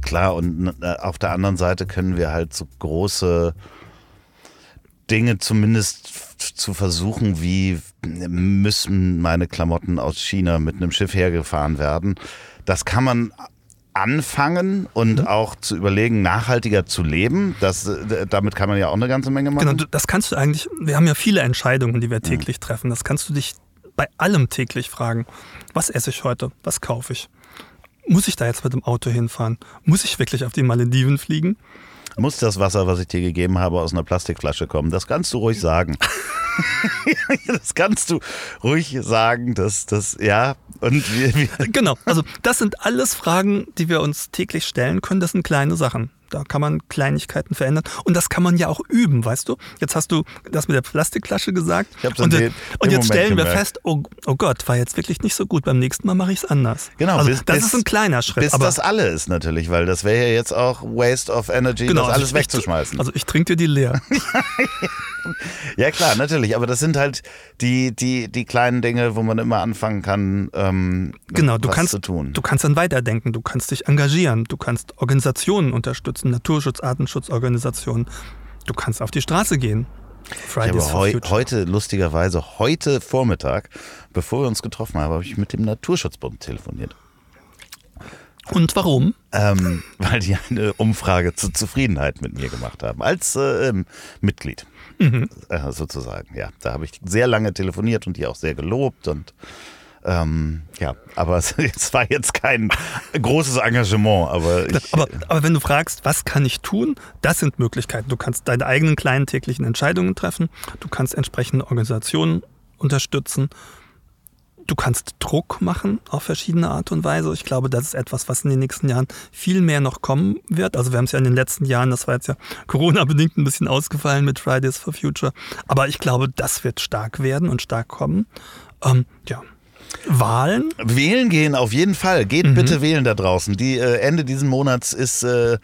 Speaker 3: Klar, und äh, auf der anderen Seite können wir halt so große Dinge zumindest zu versuchen, wie müssen meine Klamotten aus China mit einem Schiff hergefahren werden. Das kann man anfangen und mhm. auch zu überlegen, nachhaltiger zu leben. Das, äh, damit kann man ja auch eine ganze Menge machen.
Speaker 1: Genau, das kannst du eigentlich, wir haben ja viele Entscheidungen, die wir täglich mhm. treffen. Das kannst du dich bei allem täglich fragen. Was esse ich heute? Was kaufe ich? muss ich da jetzt mit dem Auto hinfahren? Muss ich wirklich auf die Malediven fliegen?
Speaker 3: Muss das Wasser, was ich dir gegeben habe, aus einer Plastikflasche kommen? Das kannst du ruhig sagen. das kannst du ruhig sagen, dass das, ja. Und wir, wir
Speaker 1: Genau, also das sind alles Fragen, die wir uns täglich stellen können. Das sind kleine Sachen. Da kann man Kleinigkeiten verändern. Und das kann man ja auch üben, weißt du? Jetzt hast du das mit der Plastikflasche gesagt.
Speaker 3: Ich
Speaker 1: und,
Speaker 3: in
Speaker 1: und jetzt
Speaker 3: Moment
Speaker 1: stellen wir
Speaker 3: gemerkt.
Speaker 1: fest, oh, oh Gott, war jetzt wirklich nicht so gut. Beim nächsten Mal mache ich es anders.
Speaker 3: Genau,
Speaker 1: also
Speaker 3: bis-
Speaker 1: das
Speaker 3: bis-
Speaker 1: ist ein kleiner Schritt.
Speaker 3: bis
Speaker 1: aber
Speaker 3: das alle ist natürlich, weil das wäre ja jetzt auch Waste of Energy,
Speaker 1: genau,
Speaker 3: das
Speaker 1: also
Speaker 3: alles
Speaker 1: ich-
Speaker 3: wegzuschmeißen.
Speaker 1: Also ich trinke dir die leer.
Speaker 3: ja klar, natürlich, aber das sind halt die, die, die kleinen Dinge, wo man immer anfangen kann, ähm,
Speaker 1: Genau, du
Speaker 3: was
Speaker 1: kannst,
Speaker 3: zu tun.
Speaker 1: du kannst dann weiterdenken, du kannst dich engagieren, du kannst Organisationen unterstützen, Naturschutz, Artenschutzorganisationen. Du kannst auf die Straße gehen.
Speaker 3: Ich
Speaker 1: Fridays
Speaker 3: habe
Speaker 1: for
Speaker 3: heu, heute, lustigerweise, heute Vormittag, bevor wir uns getroffen haben, habe ich mit dem Naturschutzbund telefoniert.
Speaker 1: Und warum?
Speaker 3: Ähm, weil die eine Umfrage zur Zufriedenheit mit mir gemacht haben, als äh, ähm, Mitglied äh, sozusagen. Ja, da habe ich sehr lange telefoniert und die auch sehr gelobt und ähm, ja, aber es, es war jetzt kein großes Engagement, aber ich,
Speaker 1: Aber, aber wenn du fragst, was kann ich tun, das sind Möglichkeiten. Du kannst deine eigenen kleinen täglichen Entscheidungen treffen, du kannst entsprechende Organisationen unterstützen, du kannst Druck machen auf verschiedene Art und Weise. Ich glaube, das ist etwas, was in den nächsten Jahren viel mehr noch kommen wird. Also wir haben es ja in den letzten Jahren, das war jetzt ja Corona-bedingt ein bisschen ausgefallen mit Fridays for Future, aber ich glaube, das wird stark werden und stark kommen. Ähm, ja. Wahlen,
Speaker 3: Wählen gehen auf jeden Fall. Geht
Speaker 1: Mhm.
Speaker 3: bitte wählen da draußen. Die äh, Ende diesen Monats ist äh,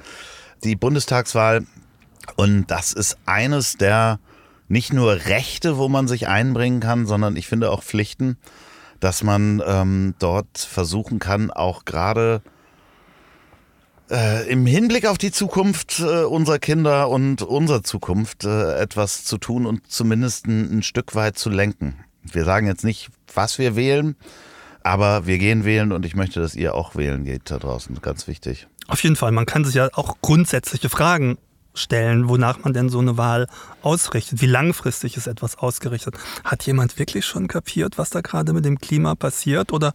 Speaker 3: die Bundestagswahl und das ist eines der nicht nur Rechte, wo man sich einbringen kann, sondern ich finde auch Pflichten, dass man ähm, dort versuchen kann, auch gerade äh, im Hinblick auf die Zukunft äh, unserer Kinder und unserer Zukunft äh, etwas zu tun und zumindest ein, ein Stück weit zu lenken. Wir sagen jetzt nicht, was wir wählen, aber wir gehen wählen und ich möchte, dass ihr auch wählen geht da draußen. Ganz wichtig.
Speaker 1: Auf jeden Fall, man kann sich ja auch grundsätzliche Fragen stellen, wonach man denn so eine Wahl ausrichtet. Wie langfristig ist etwas ausgerichtet? Hat jemand wirklich schon kapiert, was da gerade mit dem Klima passiert? Oder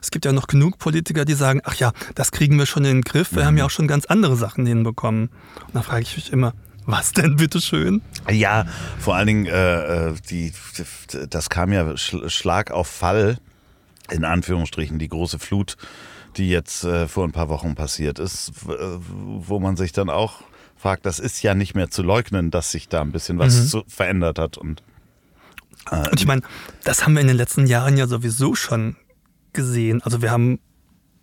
Speaker 1: es gibt ja noch genug Politiker, die sagen, ach ja, das kriegen wir schon in den Griff, wir haben ja auch schon ganz andere Sachen hinbekommen. Und da frage ich mich immer, was denn bitteschön?
Speaker 3: Ja, vor allen Dingen, äh, äh, die, das kam ja Sch- Schlag auf Fall, in Anführungsstrichen, die große Flut, die jetzt äh, vor ein paar Wochen passiert ist, äh, wo man sich dann auch fragt, das ist ja nicht mehr zu leugnen, dass sich da ein bisschen was zu, verändert hat. Und
Speaker 1: Und ich meine, das haben wir in den letzten Jahren ja sowieso schon gesehen. Also wir haben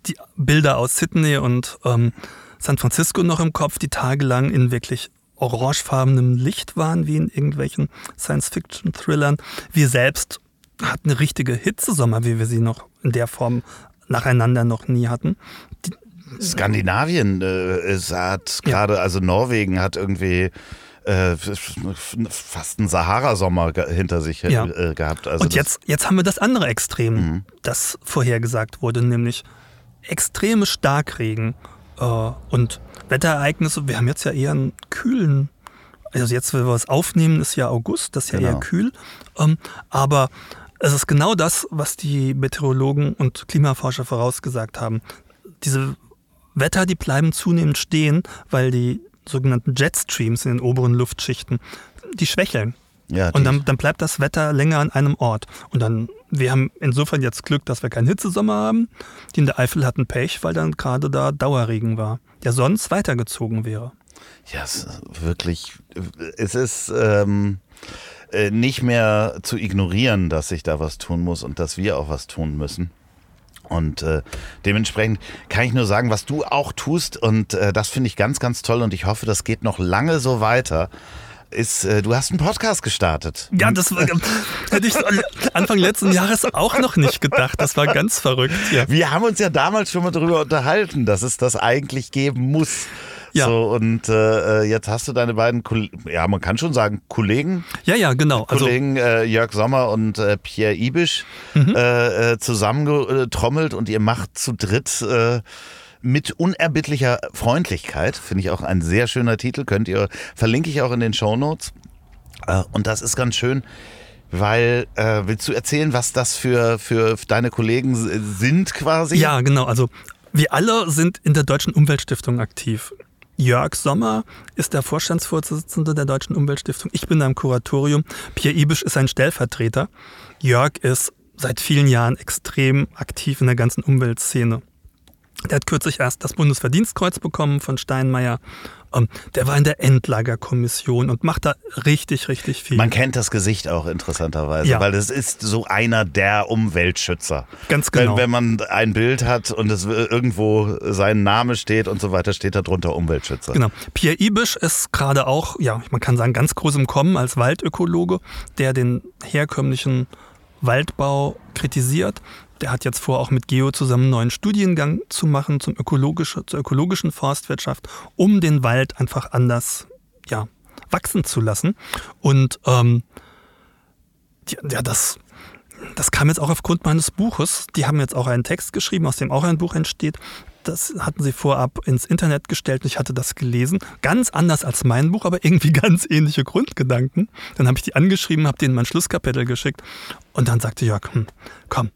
Speaker 1: die Bilder aus Sydney und ähm, San Francisco noch im Kopf, die tagelang in wirklich orangefarbenem Licht waren, wie in irgendwelchen Science-Fiction-Thrillern. Wir selbst hatten eine richtige Hitzesommer, wie wir sie noch in der Form nacheinander noch nie hatten.
Speaker 3: Skandinavien äh, hat gerade, also Norwegen hat irgendwie äh, fast einen Sahara-Sommer hinter sich äh,
Speaker 1: Ja.
Speaker 3: äh, gehabt. Also
Speaker 1: und jetzt, jetzt haben wir das andere Extrem, das vorhergesagt wurde, nämlich extreme Starkregen äh, und Wetterereignisse. Wir haben jetzt ja eher einen kühlen, also jetzt, wenn wir es aufnehmen, ist ja August, das ist ja
Speaker 3: Genau.
Speaker 1: eher kühl. Ähm, aber es ist genau das, was die Meteorologen und Klimaforscher vorausgesagt haben. Diese Wetter, die bleiben zunehmend stehen, weil die sogenannten Jetstreams in den oberen Luftschichten, die schwächeln.
Speaker 3: ja,
Speaker 1: Und dann, dann bleibt das Wetter länger an einem Ort. Und dann, wir haben insofern jetzt Glück, dass wir keinen Hitzesommer haben. Die in der Eifel hatten Pech, weil dann gerade da Dauerregen war, der sonst weitergezogen wäre.
Speaker 3: Ja, es ist wirklich, es ist ähm, äh, nicht mehr zu ignorieren, dass sich da was tun muss und dass wir auch was tun müssen. Und äh, dementsprechend kann ich nur sagen, was du auch tust, und äh, das finde ich ganz, ganz toll und ich hoffe, das geht noch lange so weiter, ist, äh, du hast einen Podcast gestartet.
Speaker 1: Ja, das war, hätte ich Anfang letzten Jahres auch noch nicht gedacht. Das war ganz verrückt. Ja.
Speaker 3: Wir haben uns ja damals schon mal darüber unterhalten, dass es das eigentlich geben muss.
Speaker 1: Ja.
Speaker 3: So, und äh, jetzt hast du deine beiden, Kol ja, man kann schon sagen, Kollegen
Speaker 1: ja, ja, genau. Also,
Speaker 3: Kollegen äh, Jörg Sommer und äh, Pierre Ibisch
Speaker 1: Mhm.
Speaker 3: äh, äh, zusammengetrommelt und ihr macht zu dritt äh, mit unerbittlicher Freundlichkeit, finde ich auch ein sehr schöner Titel, könnt ihr, verlinke ich auch in den Shownotes. Äh, und das ist ganz schön, weil, äh, willst du erzählen, was das für, für deine Kollegen sind quasi?
Speaker 1: ja, genau. Also Wir alle sind in der Deutschen Umweltstiftung aktiv. Jörg Sommer ist der Vorstandsvorsitzende der Deutschen Umweltstiftung. Ich bin da im Kuratorium. Pierre Ibisch ist ein Stellvertreter. Jörg ist seit vielen Jahren extrem aktiv in der ganzen Umweltszene. Der hat kürzlich erst das Bundesverdienstkreuz bekommen von Steinmeier. Ähm, der war in der Endlagerkommission und macht da richtig, richtig viel.
Speaker 3: Man kennt das Gesicht auch interessanterweise,
Speaker 1: Ja.
Speaker 3: weil das ist so einer der Umweltschützer.
Speaker 1: Ganz genau.
Speaker 3: Wenn, wenn man ein Bild hat und es irgendwo sein Name steht und so weiter, steht da drunter Umweltschützer.
Speaker 1: Genau. Pierre Ibisch ist gerade auch, ja, man kann sagen, ganz groß im Kommen als Waldökologe, der den herkömmlichen Waldbau kritisiert. Der hat jetzt vor, auch mit Geo zusammen einen neuen Studiengang zu machen zum ökologische, zur ökologischen Forstwirtschaft, um den Wald einfach anders ja, wachsen zu lassen. Und ähm, ja, das, das kam jetzt auch aufgrund meines Buches. Die haben jetzt auch einen Text geschrieben, aus dem auch ein Buch entsteht. Das hatten sie vorab ins Internet gestellt und ich hatte das gelesen. Ganz anders als mein Buch, aber irgendwie ganz ähnliche Grundgedanken. Dann habe ich die angeschrieben, habe denen mein Schlusskapitel geschickt und dann sagte Jörg, hm, komm,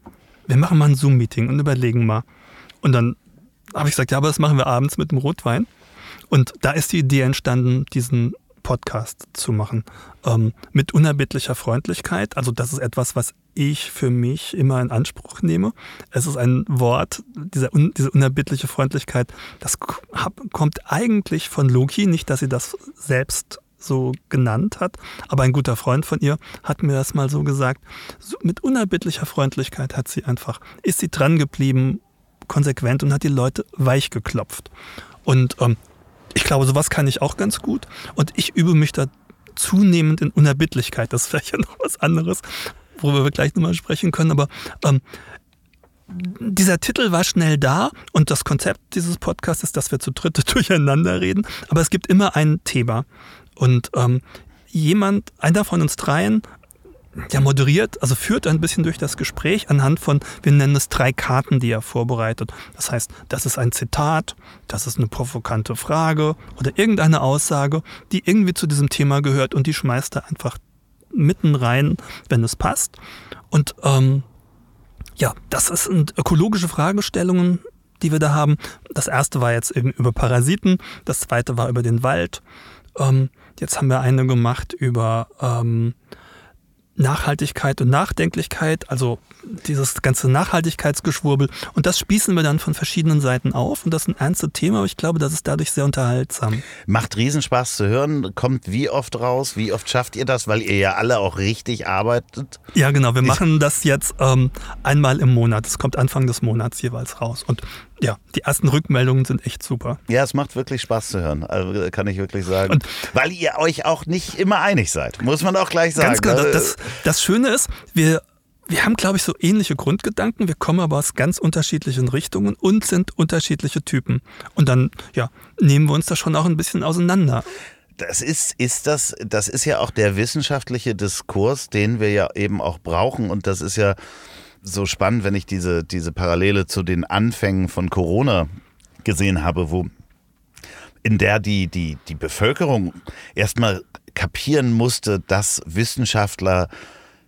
Speaker 1: wir machen mal ein Zoom-Meeting und überlegen mal. Und dann habe ich gesagt, ja, aber das machen wir abends mit dem Rotwein. Und da ist die Idee entstanden, diesen Podcast zu machen. Ähm, mit unerbittlicher Freundlichkeit. Also das ist etwas, was ich für mich immer in Anspruch nehme. Es ist ein Wort, diese, un, diese unerbittliche Freundlichkeit, das kommt eigentlich von Loki, nicht, dass sie das selbst so genannt hat, aber ein guter Freund von ihr hat mir das mal so gesagt. Mit unerbittlicher Freundlichkeit hat sie einfach, ist sie dran geblieben, konsequent und hat die Leute weich geklopft. Und ähm, ich glaube, sowas kann ich auch ganz gut. Und ich übe mich da zunehmend in Unerbittlichkeit. Das ist vielleicht ja noch was anderes, worüber wir gleich nochmal sprechen können. Aber ähm, dieser Titel war schnell da und das Konzept dieses Podcasts ist, dass wir zu dritt durcheinander reden. Aber es gibt immer ein Thema. Und ähm, jemand, einer von uns dreien, ja, moderiert, also führt ein bisschen durch das Gespräch anhand von, wir nennen es drei Karten, die er vorbereitet. Das heißt, das ist ein Zitat, das ist eine provokante Frage oder irgendeine Aussage, die irgendwie zu diesem Thema gehört und die schmeißt er einfach mitten rein, wenn es passt. Und ähm, ja, das sind ökologische Fragestellungen, die wir da haben. Das erste war jetzt eben über Parasiten, das zweite war über den Wald. Ähm, jetzt haben wir eine gemacht über ähm, Nachhaltigkeit und Nachdenklichkeit, also dieses ganze Nachhaltigkeitsgeschwurbel. Und das spießen wir dann von verschiedenen Seiten auf. Und das ist ein ernstes Thema, aber ich glaube, das ist dadurch sehr unterhaltsam.
Speaker 3: Macht Riesenspaß zu hören. Kommt wie oft raus? Wie oft schafft ihr das? Weil ihr ja alle auch richtig arbeitet.
Speaker 1: Ja, genau. Wir machen das jetzt ähm, einmal im Monat. Es kommt Anfang des Monats jeweils raus. Und ja, die ersten Rückmeldungen sind echt super.
Speaker 3: Ja, es macht wirklich Spaß zu hören. Also, kann ich wirklich sagen.
Speaker 1: Und-
Speaker 3: Weil ihr euch auch nicht immer einig seid. Muss man auch gleich sagen.
Speaker 1: Ganz genau. Das, das Schöne ist, wir, wir haben, glaube ich, so ähnliche Grundgedanken. Wir kommen aber aus ganz unterschiedlichen Richtungen und sind unterschiedliche Typen. Und dann, ja, nehmen wir uns da schon auch ein bisschen auseinander.
Speaker 3: Das ist, ist das, das ist ja auch der wissenschaftliche Diskurs, den wir ja eben auch brauchen. Und das ist ja so spannend, wenn ich diese, diese Parallele zu den Anfängen von Corona gesehen habe, wo in der die, die, die Bevölkerung erstmal kapieren musste, dass Wissenschaftler,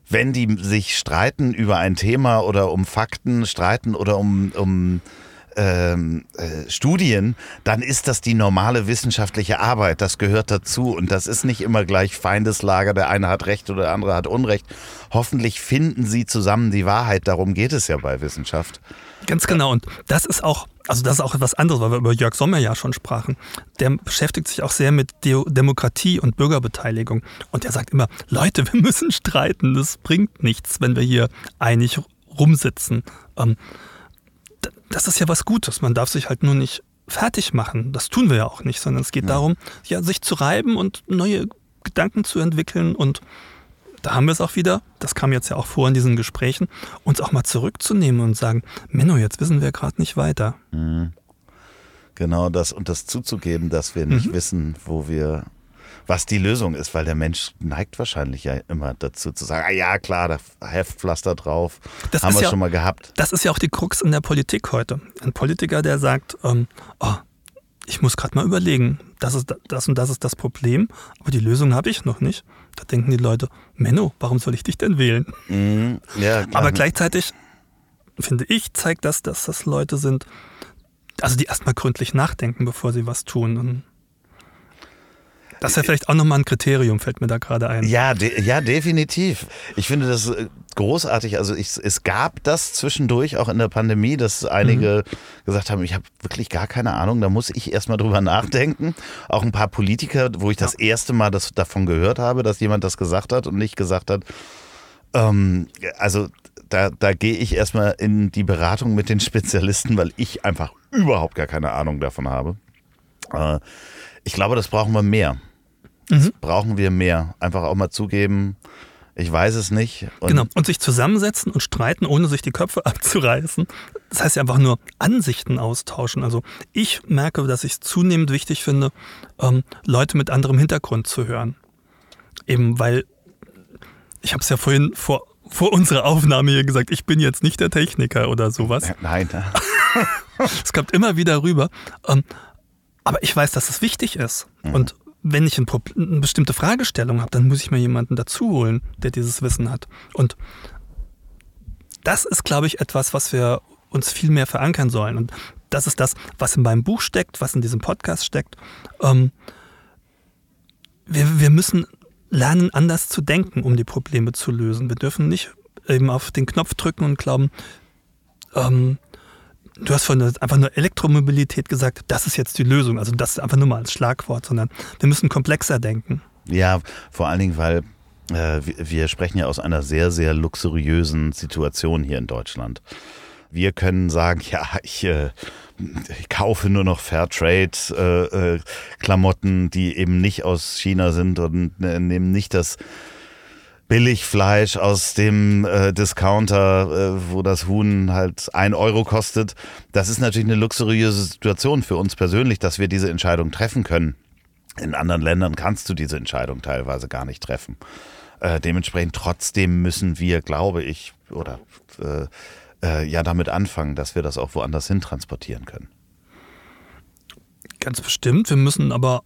Speaker 3: wenn die sich streiten über ein Thema oder um Fakten streiten oder um, um ähm, äh, Studien, dann ist das die normale wissenschaftliche Arbeit. Das gehört dazu und das ist nicht immer gleich Feindeslager. Der eine hat Recht oder der andere hat Unrecht. Hoffentlich finden sie zusammen die Wahrheit. Darum geht es ja bei Wissenschaft.
Speaker 1: Ganz genau. Und das ist auch, also das ist auch etwas anderes, weil wir über Jörg Sommer ja schon sprachen. Der beschäftigt sich auch sehr mit Demokratie und Bürgerbeteiligung. Und er sagt immer, Leute, wir müssen streiten. Das bringt nichts, wenn wir hier einig rumsitzen. Ähm, das ist ja was Gutes. Man darf sich halt nur nicht fertig machen. Das tun wir ja auch nicht, sondern es geht darum, ja, sich zu reiben und neue Gedanken zu entwickeln und da haben wir es auch wieder, das kam jetzt ja auch vor in diesen Gesprächen, uns auch mal zurückzunehmen und sagen, Menno, jetzt wissen wir gerade nicht weiter.
Speaker 3: Genau das und das zuzugeben, dass wir nicht wissen, wo wir, was die Lösung ist, weil der Mensch neigt wahrscheinlich ja immer dazu zu sagen, ah ja klar, da Heftpflaster drauf,
Speaker 1: Das
Speaker 3: haben wir
Speaker 1: ja-
Speaker 3: schon mal gehabt.
Speaker 1: Das ist ja auch die Krux in der Politik heute. Ein Politiker, der sagt, ähm, oh, ich muss gerade mal überlegen, das, ist, das und das ist das Problem, aber die Lösung habe ich noch nicht. Da denken die Leute, Menno, warum soll ich dich denn wählen?
Speaker 3: Mhm. Ja.
Speaker 1: Aber gleichzeitig, finde ich, zeigt das, dass das Leute sind, Also die erstmal gründlich nachdenken, bevor sie was tun. Und das wäre vielleicht auch nochmal ein Kriterium, fällt mir da gerade ein.
Speaker 3: Ja, de ja, definitiv. Ich finde das äh, großartig. Also ich, es gab das zwischendurch auch in der Pandemie, dass einige mhm. gesagt haben, ich habe wirklich gar keine Ahnung, da muss ich erstmal drüber nachdenken. Auch ein paar Politiker, wo ich das erste Mal das, davon gehört habe, dass jemand das gesagt hat und nicht gesagt hat, ähm, also da, da gehe ich erstmal in die Beratung mit den Spezialisten, weil ich einfach überhaupt gar keine Ahnung davon habe. Äh, ich glaube, das brauchen wir mehr. Mhm. brauchen wir mehr. Einfach auch mal zugeben, ich weiß es nicht.
Speaker 1: Und genau. Und sich zusammensetzen und streiten, ohne sich die Köpfe abzureißen. Das heißt ja einfach nur Ansichten austauschen. Also ich merke, dass ich es zunehmend wichtig finde, ähm, Leute mit anderem Hintergrund zu hören. Eben weil, ich habe es ja vorhin vor, vor unserer Aufnahme hier gesagt, ich bin jetzt nicht der Techniker oder sowas.
Speaker 3: Nein.
Speaker 1: Es kommt immer wieder rüber. Ähm, aber ich weiß, dass es wichtig ist. Mhm. Und wenn ich ein eine bestimmte Fragestellung habe, dann muss ich mir jemanden dazu holen, der dieses Wissen hat. Und das ist, glaube ich, etwas, was wir uns viel mehr verankern sollen. Und das ist das, was in meinem Buch steckt, was in diesem Podcast steckt. Ähm, wir, wir müssen lernen, anders zu denken, um die Probleme zu lösen. Wir dürfen nicht eben auf den Knopf drücken und glauben, ähm, du hast vorhin einfach nur Elektromobilität gesagt, das ist jetzt die Lösung. Also das ist einfach nur mal als Schlagwort, sondern wir müssen komplexer denken.
Speaker 3: Ja, vor allen Dingen, weil äh, wir sprechen ja aus einer sehr, sehr luxuriösen Situation hier in Deutschland. Wir können sagen, ja, ich, äh, ich kaufe nur noch Fairtrade-Klamotten, äh, äh die eben nicht aus China sind und äh, nehmen nicht das Billigfleisch aus dem äh, Discounter, äh, wo das Huhn halt ein Euro kostet. Das ist natürlich eine luxuriöse Situation für uns persönlich, dass wir diese Entscheidung treffen können. In anderen Ländern kannst du diese Entscheidung teilweise gar nicht treffen. Äh, dementsprechend trotzdem müssen wir, glaube ich, oder äh, äh, ja damit anfangen, dass wir das auch woanders hin transportieren können.
Speaker 1: Ganz bestimmt. Wir müssen aber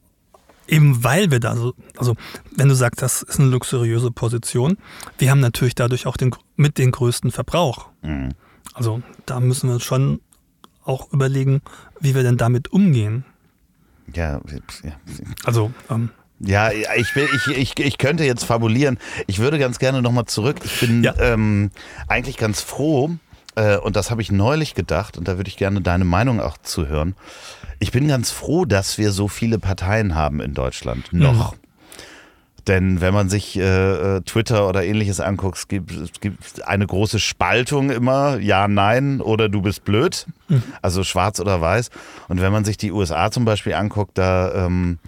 Speaker 1: Eben weil wir da so, also wenn du sagst, das ist eine luxuriöse Position, wir haben natürlich dadurch auch den, mit den größten Verbrauch. Mhm. Also da müssen wir schon auch überlegen, wie wir denn damit umgehen.
Speaker 3: Ja, ja.
Speaker 1: Also, ähm,
Speaker 3: ja, ich, will, ich, ich, ich könnte jetzt fabulieren. Ich würde ganz gerne nochmal zurück. Ich bin ja. ähm, eigentlich ganz froh, äh, und das habe ich neulich gedacht, und da würde ich gerne deine Meinung auch zu hören. Ich bin ganz froh, dass wir so viele Parteien haben in Deutschland. Noch. Mhm. Denn wenn man sich äh, äh Twitter oder ähnliches anguckt, es gibt, es eine große Spaltung immer, ja, nein oder du bist blöd, mhm. also schwarz oder weiß. Und wenn man sich die USA zum Beispiel anguckt, da ähm,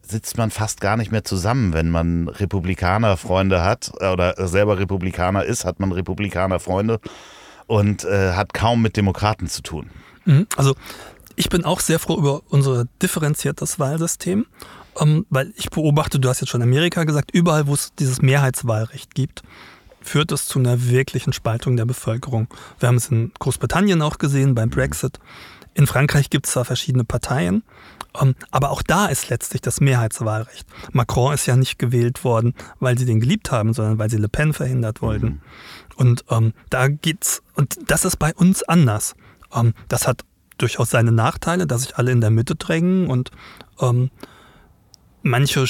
Speaker 3: sitzt man fast gar nicht mehr zusammen, wenn man Republikaner-Freunde hat äh, oder selber Republikaner ist, hat man Republikaner-Freunde und äh, hat kaum mit Demokraten zu tun.
Speaker 1: Mhm. Also ich bin auch sehr froh über unser differenziertes Wahlsystem, ähm, weil ich beobachte, du hast jetzt schon Amerika gesagt, überall, wo es dieses Mehrheitswahlrecht gibt, führt es zu einer wirklichen Spaltung der Bevölkerung. Wir haben es in Großbritannien auch gesehen beim Brexit. In Frankreich gibt es zwar verschiedene Parteien, ähm, aber auch da ist letztlich das Mehrheitswahlrecht. Macron ist ja nicht gewählt worden, weil sie den geliebt haben, sondern weil sie Le Pen verhindert wollten. Und ähm, da geht's, und das ist bei uns anders. Ähm, das hat durchaus seine Nachteile, dass sich alle in der Mitte drängen und ähm, manche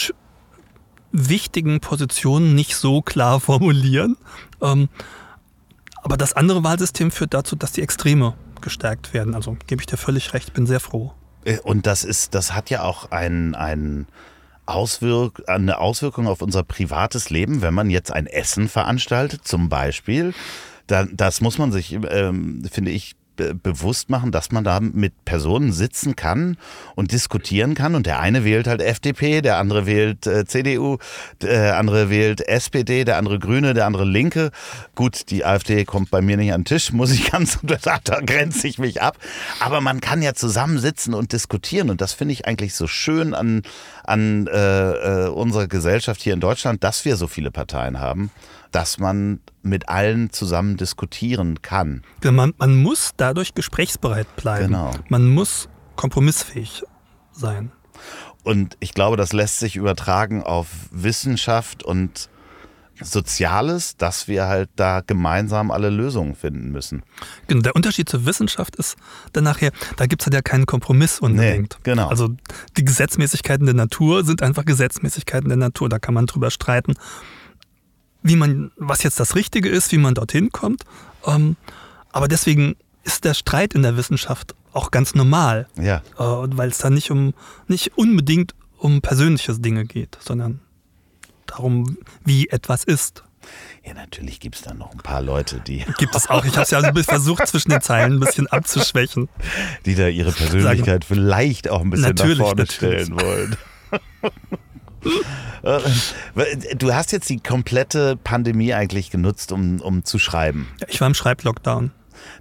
Speaker 1: wichtigen Positionen nicht so klar formulieren. Ähm, aber das andere Wahlsystem führt dazu, dass die Extreme gestärkt werden. Also gebe ich dir völlig recht, bin sehr froh.
Speaker 3: Äh, und das ist, das hat ja auch ein, ein Auswirk eine Auswirkung auf unser privates Leben, wenn man jetzt ein Essen veranstaltet, zum Beispiel. Da, das muss man sich, ähm, finde ich, bewusst machen, dass man da mit Personen sitzen kann und diskutieren kann. Und der eine wählt halt FDP, der andere wählt äh, CDU, der andere wählt SPD, der andere Grüne, der andere Linke. Gut, die AfD kommt bei mir nicht an den Tisch, muss ich ganz, da, da grenze ich mich ab. Aber man kann ja zusammensitzen und diskutieren. Und das finde ich eigentlich so schön an, an äh, äh, unserer Gesellschaft hier in Deutschland, dass wir so viele Parteien haben dass man mit allen zusammen diskutieren kann.
Speaker 1: Man, man muss dadurch gesprächsbereit bleiben. Genau. Man muss kompromissfähig sein.
Speaker 3: Und ich glaube, das lässt sich übertragen auf Wissenschaft und Soziales, dass wir halt da gemeinsam alle Lösungen finden müssen.
Speaker 1: Genau, der Unterschied zur Wissenschaft ist dann nachher, da gibt es halt ja keinen Kompromiss unbedingt.
Speaker 3: Nee, genau.
Speaker 1: Also die Gesetzmäßigkeiten der Natur sind einfach Gesetzmäßigkeiten der Natur. Da kann man drüber streiten, wie man, was jetzt das Richtige ist, wie man dorthin kommt. Ähm, aber deswegen ist der Streit in der Wissenschaft auch ganz normal.
Speaker 3: Ja.
Speaker 1: Äh, weil es da nicht um nicht unbedingt um persönliche Dinge geht, sondern darum, wie etwas ist.
Speaker 3: Ja, natürlich gibt es da noch ein paar Leute, die,
Speaker 1: Gibt es auch. Ich habe es ja bisschen versucht, zwischen den Zeilen ein bisschen abzuschwächen.
Speaker 3: die da ihre Persönlichkeit vielleicht auch ein bisschen
Speaker 1: Natürlich,
Speaker 3: nach vorne
Speaker 1: natürlich.
Speaker 3: stellen wollen. Äh, Du hast jetzt die komplette Pandemie eigentlich genutzt, um, um zu schreiben.
Speaker 1: Ich war im Schreiblockdown.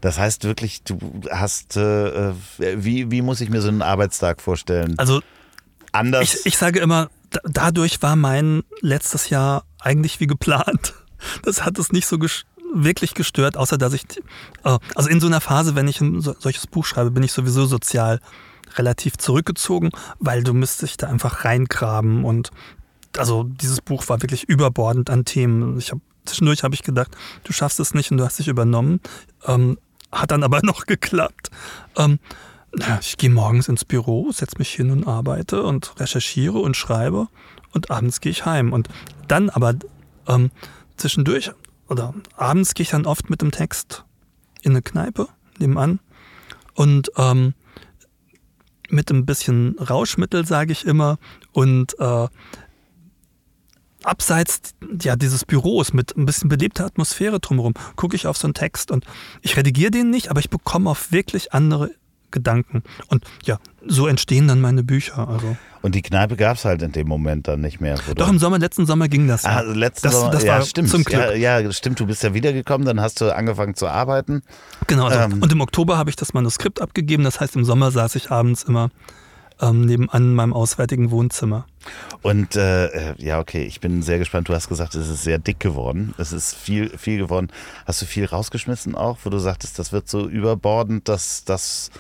Speaker 3: Das heißt wirklich, du hast, äh, äh, wie, wie muss ich mir so einen Arbeitstag vorstellen?
Speaker 1: Also
Speaker 3: Anders.
Speaker 1: ich, ich sage immer, da, dadurch war mein letztes Jahr eigentlich wie geplant. Das hat es nicht so ges wirklich gestört, außer dass ich, äh, also in so einer Phase, wenn ich ein so, solches Buch schreibe, bin ich sowieso sozial relativ zurückgezogen, weil du müsstest dich da einfach reingraben und also dieses Buch war wirklich überbordend an Themen. Ich hab, zwischendurch habe ich gedacht, du schaffst es nicht und du hast dich übernommen. Ähm, hat dann aber noch geklappt. Ähm, ich gehe morgens ins Büro, setze mich hin und arbeite und recherchiere und schreibe und abends gehe ich heim. Und dann aber ähm, zwischendurch oder abends gehe ich dann oft mit dem Text in eine Kneipe nebenan und ähm, mit ein bisschen Rauschmittel, sage ich immer, und äh, abseits ja, dieses Büros mit ein bisschen belebter Atmosphäre drumherum, gucke ich auf so einen Text und ich redigiere den nicht, aber ich bekomme auf wirklich andere Gedanken. Und ja, so entstehen dann meine Bücher. Also.
Speaker 3: Und die Kneipe gab es halt in dem Moment dann nicht mehr. Oder?
Speaker 1: Doch im Sommer, letzten Sommer ging das.
Speaker 3: Ah,
Speaker 1: ja.
Speaker 3: letzten
Speaker 1: das,
Speaker 3: Sommer,
Speaker 1: das
Speaker 3: ja,
Speaker 1: war
Speaker 3: stimmt.
Speaker 1: zum Glück.
Speaker 3: Ja, ja, stimmt. Du bist ja wiedergekommen, dann hast du angefangen zu arbeiten.
Speaker 1: Genau, also,
Speaker 3: Ähm.
Speaker 1: und im Oktober habe ich das Manuskript abgegeben. Das heißt, im Sommer saß ich abends immer ähm, nebenan in meinem auswärtigen Wohnzimmer.
Speaker 3: Und äh, äh, ja, okay, ich bin sehr gespannt. Du hast gesagt, es ist sehr dick geworden. Es ist viel, viel geworden. Hast du viel rausgeschmissen auch, wo du sagtest, das wird so überbordend, dass das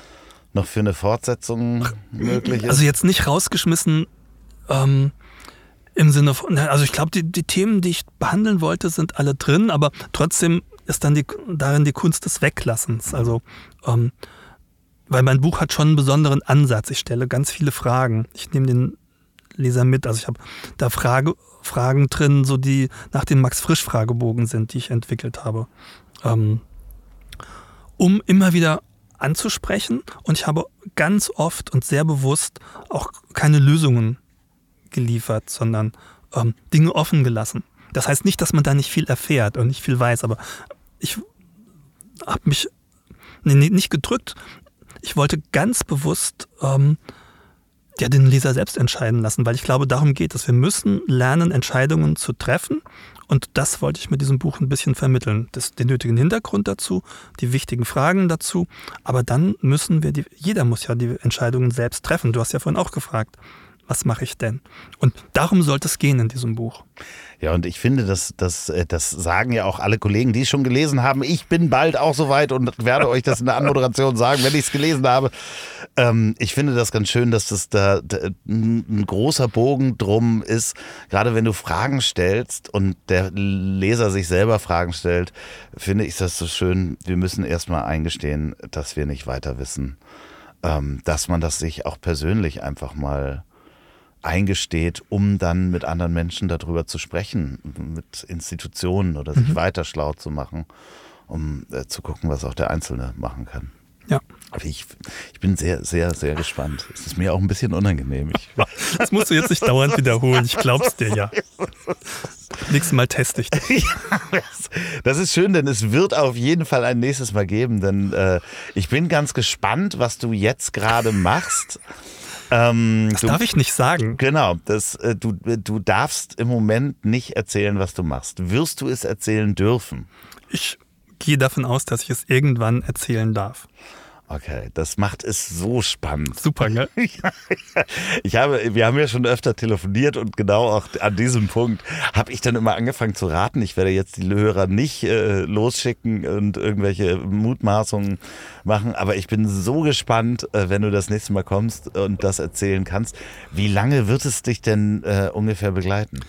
Speaker 3: noch für eine Fortsetzung möglich ist?
Speaker 1: Also jetzt nicht rausgeschmissen ähm, im Sinne von, also ich glaube, die, die Themen, die ich behandeln wollte, sind alle drin, aber trotzdem ist dann die, darin die Kunst des Weglassens. Also, ähm, weil mein Buch hat schon einen besonderen Ansatz. Ich stelle ganz viele Fragen. Ich nehme den Leser mit. Also ich habe da Frage, Fragen drin, so die nach dem Max-Frisch-Fragebogen sind, die ich entwickelt habe. Ähm, um immer wieder anzusprechen. Und ich habe ganz oft und sehr bewusst auch keine Lösungen geliefert, sondern ähm, Dinge offen gelassen. Das heißt nicht, dass man da nicht viel erfährt und nicht viel weiß, aber ich habe mich nee, nicht gedrückt. Ich wollte ganz bewusst ähm, ja, den Leser selbst entscheiden lassen, weil ich glaube, darum geht es. Wir müssen lernen, Entscheidungen zu treffen. Und das wollte ich mit diesem Buch ein bisschen vermitteln. Das, den nötigen Hintergrund dazu, die wichtigen Fragen dazu. Aber dann müssen wir, die, jeder muss ja die Entscheidungen selbst treffen. Du hast ja vorhin auch gefragt, was mache ich denn? Und darum sollte es gehen in diesem Buch.
Speaker 3: Ja, und ich finde, das, das, äh, das sagen ja auch alle Kollegen, die es schon gelesen haben. Ich bin bald auch soweit und werde euch das in der Anmoderation sagen, wenn ich es gelesen habe. Ähm, ich finde das ganz schön, dass das da, da ein großer Bogen drum ist, gerade wenn du Fragen stellst und der Leser sich selber Fragen stellt, finde ich das so schön. Wir müssen erstmal eingestehen, dass wir nicht weiter wissen. Ähm, dass man das sich auch persönlich einfach mal eingesteht, um dann mit anderen Menschen darüber zu sprechen, mit Institutionen oder sich weiter schlau zu machen, um äh, zu gucken, was auch der Einzelne machen kann.
Speaker 1: Ja.
Speaker 3: Aber ich, ich bin sehr, sehr, sehr gespannt. Es ist mir auch ein bisschen unangenehm. Ich,
Speaker 1: Das musst du jetzt nicht dauernd wiederholen. Ich glaub's dir ja. Nächstes Mal teste ich dich.
Speaker 3: das ist schön, denn es wird auf jeden Fall ein nächstes Mal geben, denn äh, ich bin ganz gespannt, was du jetzt gerade machst. Ähm,
Speaker 1: Das
Speaker 3: du,
Speaker 1: darf ich nicht sagen.
Speaker 3: Genau, das, äh, du, du darfst im Moment nicht erzählen, was du machst. Wirst du es erzählen dürfen?
Speaker 1: Ich gehe davon aus, dass ich es irgendwann erzählen darf.
Speaker 3: Okay, das macht es so spannend.
Speaker 1: Super, gell?
Speaker 3: Ich habe, wir haben ja schon öfter telefoniert und genau auch an diesem Punkt habe ich dann immer angefangen zu raten. Ich werde jetzt die Hörer nicht äh, losschicken und irgendwelche Mutmaßungen machen, aber ich bin so gespannt, äh, wenn du das nächste Mal kommst und das erzählen kannst. Wie lange wird es dich denn äh, ungefähr begleiten?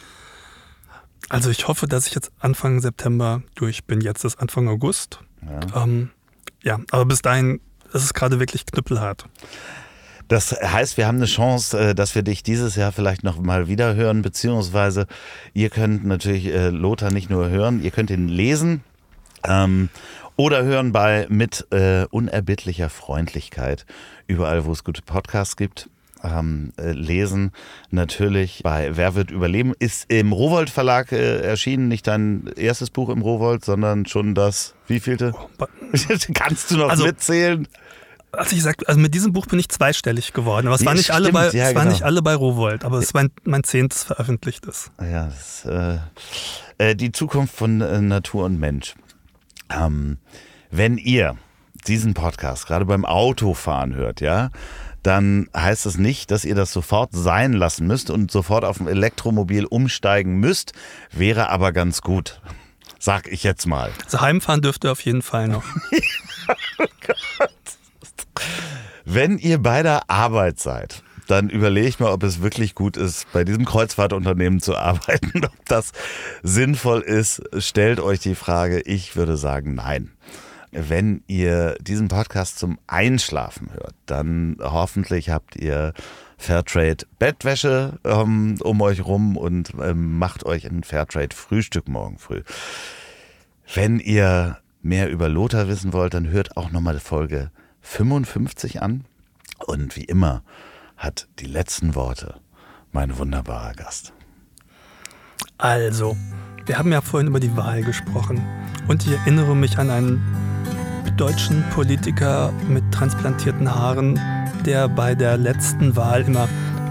Speaker 1: Also ich hoffe, dass ich jetzt Anfang September durch bin. Jetzt ist Anfang August. Ja, ähm, ja aber bis dahin ist es gerade wirklich knüppelhart.
Speaker 3: Das heißt, wir haben eine Chance, äh, dass wir dich dieses Jahr vielleicht noch mal wieder hören, beziehungsweise ihr könnt natürlich äh, Lothar nicht nur hören, ihr könnt ihn lesen. Ähm, oder hören bei mit äh, unerbittlicher Freundlichkeit überall, wo es gute Podcasts gibt. Ähm, äh, lesen natürlich bei Wer wird überleben ist im Rowold Verlag äh, erschienen, nicht dein erstes Buch im Rowold, sondern schon das wievielte? Oh, Kannst du noch also, mitzählen?
Speaker 1: Also ich sag, also mit diesem Buch bin ich zweistellig geworden. Aber es, nee, waren, nicht stimmt, alle bei, ja, es genau. waren nicht alle bei Rowold, aber es ist mein, mein zehntes veröffentlichtes.
Speaker 3: Ja, das, äh, äh, die Zukunft von äh, Natur und Mensch. Ähm, wenn ihr diesen Podcast gerade beim Autofahren hört, ja, dann heißt das nicht, dass ihr das sofort sein lassen müsst und sofort auf ein Elektromobil umsteigen müsst. Wäre aber ganz gut. Sag ich jetzt mal.
Speaker 1: Also heimfahren dürft ihr auf jeden Fall noch. oh
Speaker 3: Gott. Wenn ihr bei der Arbeit seid, dann überlegt mal, ob es wirklich gut ist, bei diesem Kreuzfahrtunternehmen zu arbeiten, ob das sinnvoll ist. Stellt euch die Frage. Ich würde sagen, nein. Wenn ihr diesen Podcast zum Einschlafen hört, dann hoffentlich habt ihr Fairtrade Bettwäsche ähm, um euch rum und ähm, macht euch ein Fairtrade Frühstück morgen früh. Wenn ihr mehr über Lothar wissen wollt, dann hört auch nochmal Folge 55 an. Und wie immer hat die letzten Worte mein wunderbarer Gast.
Speaker 1: Also, wir haben ja vorhin über die Wahl gesprochen. Und ich erinnere mich an einen deutschen Politiker mit transplantierten Haaren, der bei der letzten Wahl immer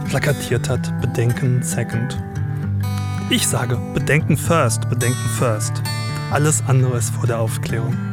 Speaker 1: plakatiert hat, Bedenken second. Ich sage, Bedenken first, Bedenken first. Alles andere ist vor der Aufklärung.